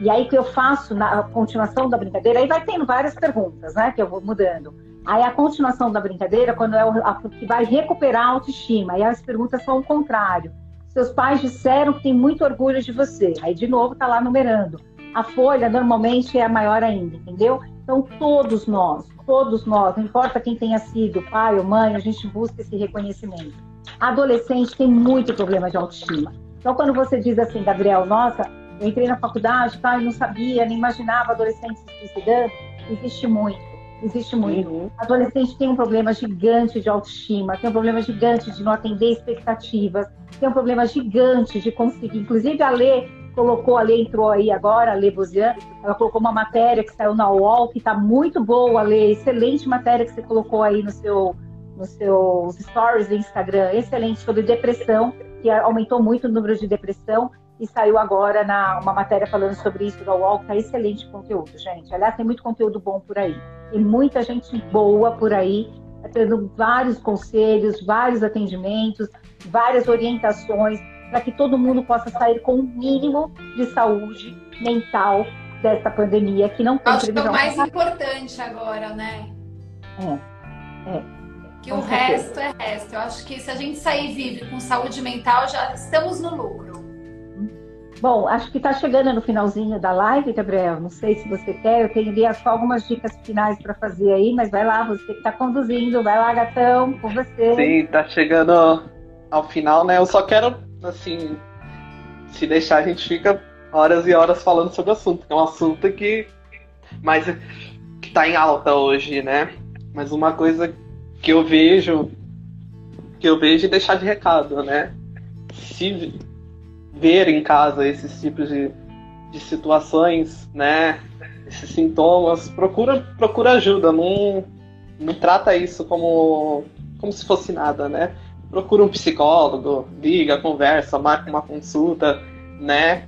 E aí que eu faço na continuação da brincadeira, aí vai tendo várias perguntas, né, que eu vou mudando. Aí a continuação da brincadeira, quando é o a, que vai recuperar a autoestima, aí as perguntas são o contrário. Seus pais disseram que tem muito orgulho de você. Aí de novo tá lá numerando. A folha normalmente é a maior ainda, entendeu? Então todos nós, todos nós, não importa quem tenha sido, pai ou mãe, a gente busca esse reconhecimento. Adolescente tem muito problema de autoestima. Então, quando você diz assim, Gabriel, nossa, eu entrei na faculdade, tá, e não sabia, nem imaginava adolescentes se suicidando, existe muito. Existe muito. Uhum. Adolescente tem um problema gigante de autoestima, tem um problema gigante de não atender expectativas, tem um problema gigante de conseguir. Inclusive, a Lê colocou, a Lê entrou aí agora, a Lê Bozian, ela colocou uma matéria que saiu na UOL, que está muito boa, Lê, excelente matéria que você colocou aí no seu, nos seus stories do Instagram, excelente, sobre depressão que aumentou muito o número de depressão e saiu agora na uma matéria falando sobre isso da UOL, que tá excelente conteúdo, gente. Aliás, tem muito conteúdo bom por aí. Tem muita gente boa por aí, tendo vários conselhos, vários atendimentos, várias orientações, para que todo mundo possa sair com o um mínimo de saúde mental dessa pandemia, que não tem Acho que é o mais importante agora, né? É, é. Que o resto é resto. Eu acho que se a gente sair vive com saúde mental, já estamos no lucro. Bom, acho que está chegando no finalzinho da live, Gabriel. Não sei se você quer, eu tenho ali só algumas dicas finais para fazer aí, mas vai lá, você que está conduzindo, vai lá, gatão, com você. Sim, está chegando ao final, né? Eu só quero, assim, se deixar, a gente fica horas e horas falando sobre o assunto, é um assunto que, mas, que está em alta hoje, né? Mas uma coisa que eu vejo que eu vejo e deixar de recado, né? Se ver em casa esses tipos de, de situações, né? Esses sintomas, procura, procura ajuda, não, não trata isso como, como se fosse nada, né? Procura um psicólogo, liga, conversa, marca uma consulta, né?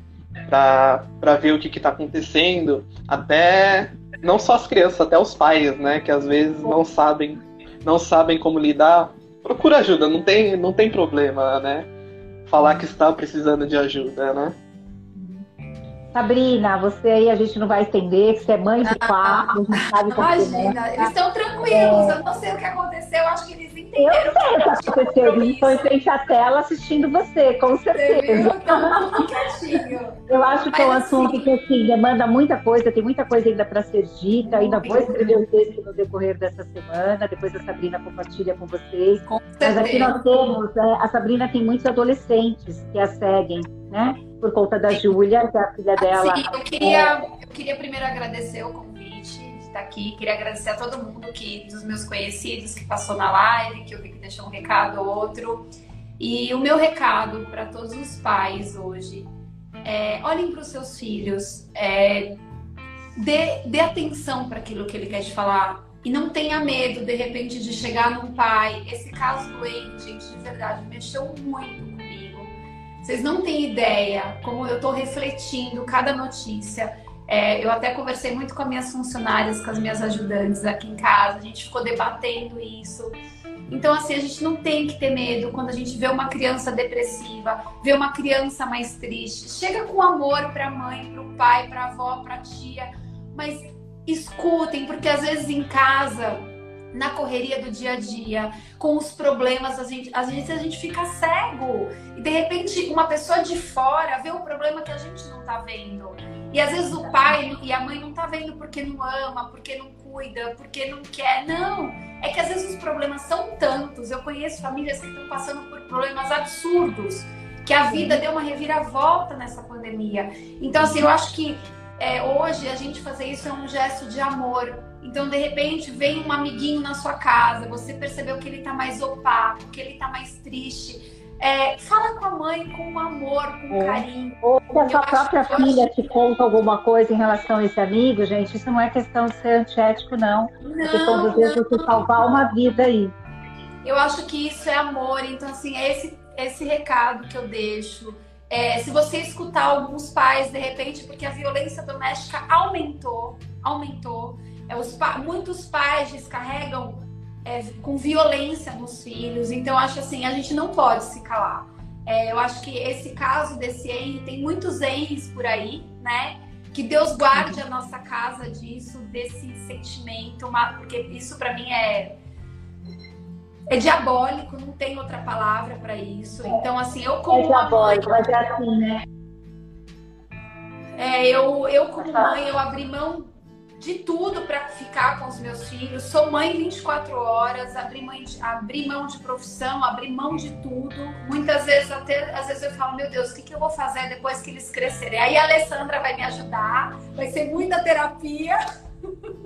Para ver o que está acontecendo. Até, não só as crianças, até os pais, né? Que às vezes não sabem não sabem como lidar, procura ajuda, não tem, não tem problema, né? Falar que está precisando de ajuda, né? Sabrina, você aí a gente não vai estender, que você é mãe de quatro, não sabe como Imagina, é. eles estão tranquilos, é. eu não sei o que aconteceu, acho que eles. Eu sei o que aconteceu, estão em frente à tela assistindo você, com certeza. eu acho que é um assim... assunto que assim, demanda muita coisa, tem muita coisa ainda para ser dita, ainda vou escrever um texto no decorrer dessa semana, depois a Sabrina compartilha com vocês. Com Mas aqui nós temos, né, a Sabrina tem muitos adolescentes que a seguem, né? por conta da Júlia, que é a filha dela. Sim, eu queria, eu queria primeiro agradecer o convite estar aqui. Queria agradecer a todo mundo que, dos meus conhecidos que passou na live, que eu vi que deixou um recado ou outro. E o meu recado para todos os pais hoje é olhem para os seus filhos, é, dê, dê atenção para aquilo que ele quer te falar. E não tenha medo, de repente, de chegar num pai. Esse caso doente, gente, de verdade, mexeu muito vocês não têm ideia como eu estou refletindo cada notícia. É, eu até conversei muito com as minhas funcionárias, com as minhas ajudantes aqui em casa, a gente ficou debatendo isso. Então, assim, a gente não tem que ter medo quando a gente vê uma criança depressiva, vê uma criança mais triste. Chega com amor para a mãe, para o pai, para a avó, para a tia, mas escutem, porque às vezes em casa na correria do dia a dia, com os problemas, a gente, às vezes a gente fica cego. E de repente uma pessoa de fora vê o problema que a gente não tá vendo. E às vezes o pai e a mãe não tá vendo porque não ama, porque não cuida, porque não quer. Não. É que às vezes os problemas são tantos. Eu conheço famílias que estão passando por problemas absurdos, que a vida deu uma reviravolta nessa pandemia. Então, assim, eu acho que é, hoje a gente fazer isso é um gesto de amor. Então, de repente, vem um amiguinho na sua casa, você percebeu que ele tá mais opaco, que ele tá mais triste é, fala com a mãe com amor, com é. carinho. Ou se a sua própria filha te conta alguma coisa em relação a esse amigo, gente, isso não é questão de ser antiético, não. não questão de Deus você salvar uma vida aí. Eu acho que isso é amor, então assim, é esse, esse recado que eu deixo. É, se você escutar alguns pais, de repente, porque a violência doméstica aumentou, aumentou. É, os, muitos pais descarregam é, com violência nos filhos. Então, acho assim, a gente não pode se calar. É, eu acho que esse caso desse Henry, tem muitos Henrys por aí, né? Que Deus guarde a nossa casa disso, desse sentimento, porque isso para mim é é diabólico, não tem outra palavra para isso. Então, assim, eu como é diabólico, mãe, mas é assim, né? É, eu, eu como mãe, eu abri mão de tudo para ficar com os meus filhos. Sou mãe 24 horas, abri, mãe de, abri mão de profissão, abri mão de tudo. Muitas vezes até às vezes eu falo, meu Deus, o que, que eu vou fazer depois que eles crescerem? Aí a Alessandra vai me ajudar, vai ser muita terapia. *laughs*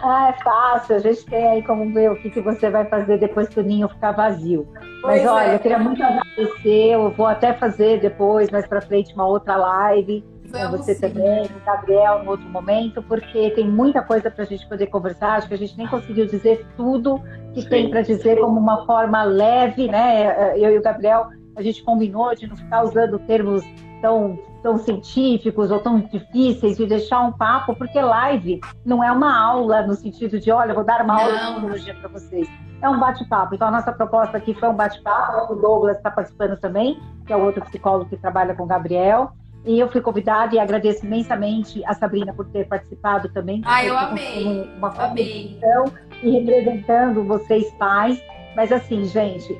Ah, é fácil. A gente tem aí como ver o que, que você vai fazer depois que o ninho ficar vazio. Pois Mas olha, é. eu queria muito agradecer. Eu vou até fazer depois, mais para frente, uma outra live com você sim. também, com o Gabriel, em outro momento, porque tem muita coisa para a gente poder conversar. Acho que a gente nem conseguiu dizer tudo que sim. tem para dizer como uma forma leve, né? Eu e o Gabriel, a gente combinou de não ficar usando termos tão, tão científicos ou tão difíceis e deixar um papo, porque live não é uma aula no sentido de, olha, vou dar uma não. aula de tecnologia para vocês. É um bate-papo. Então, a nossa proposta aqui foi um bate-papo. O Douglas está participando também, que é o outro psicólogo que trabalha com o Gabriel. E eu fui convidada e agradeço imensamente a Sabrina por ter participado também. Ah, eu amei. Uma amei. E representando vocês pais. Mas assim, gente,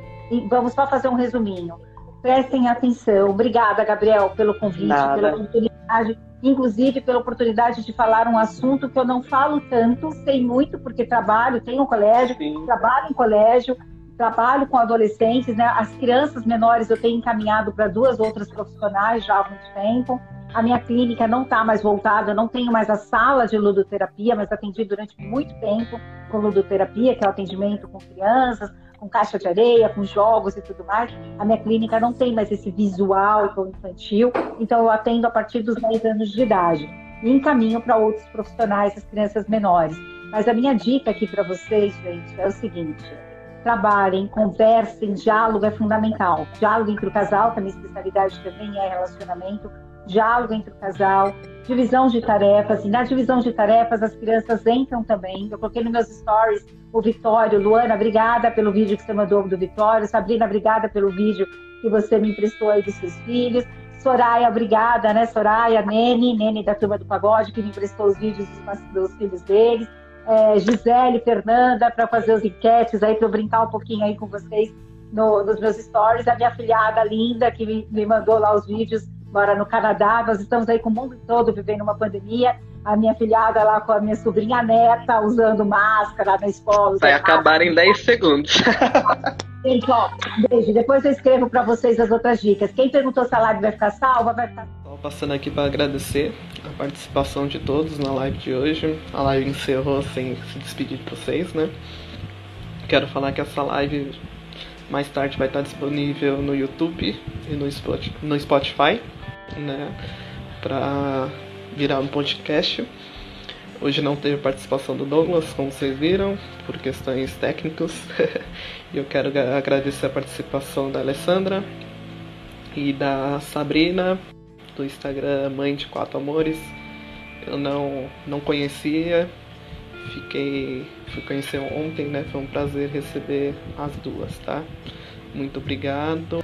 vamos só fazer um resuminho. Prestem atenção. Obrigada, Gabriel, pelo convite, Nada. pela oportunidade, inclusive pela oportunidade de falar um assunto que eu não falo tanto, sei muito, porque trabalho, tenho um colégio, Sim. trabalho em colégio, trabalho com adolescentes, né? As crianças menores eu tenho encaminhado para duas outras profissionais já há muito tempo. A minha clínica não está mais voltada, não tenho mais a sala de ludoterapia, mas atendi durante muito tempo com ludoterapia, que é o atendimento com crianças, com caixa de areia, com jogos e tudo mais. A minha clínica não tem mais esse visual infantil, então eu atendo a partir dos 10 anos de idade e encaminho para outros profissionais, as crianças menores. Mas a minha dica aqui para vocês, gente, é o seguinte: trabalhem, conversem, diálogo é fundamental. Diálogo entre o casal, que a minha especialidade também é relacionamento, diálogo entre o casal, divisão de tarefas, e na divisão de tarefas as crianças entram também. Eu coloquei nos meus stories o Vitório, Luana, obrigada pelo vídeo que você mandou do Vitório, Sabrina, obrigada pelo vídeo que você me emprestou aí dos seus filhos. Soraya, obrigada, né, Soraya, Nene, Nene da Turma do Pagode, que me emprestou os vídeos dos, dos filhos deles é, Gisele, Fernanda, para fazer as enquetes aí, para eu brincar um pouquinho aí com vocês no, nos meus stories. A minha filhada linda, que me, me mandou lá os vídeos, mora no Canadá. Nós estamos aí com o mundo todo vivendo uma pandemia. A minha filhada lá com a minha sobrinha neta, usando máscara na escola. Vai acabar em 10 segundos. *laughs* Gente, ó, beijo. Depois eu escrevo para vocês as outras dicas. Quem perguntou se a live vai ficar salva, vai ficar passando aqui para agradecer a participação de todos na live de hoje. A live encerrou sem se despedir de vocês, né? Quero falar que essa live mais tarde vai estar disponível no YouTube e no Spotify, né? Para virar um podcast. Hoje não teve participação do Douglas, como vocês viram, por questões técnicas. *laughs* e eu quero agradecer a participação da Alessandra e da Sabrina do Instagram Mãe de Quatro Amores. Eu não, não conhecia, fiquei fui conhecer ontem, né? Foi um prazer receber as duas, tá? Muito obrigado.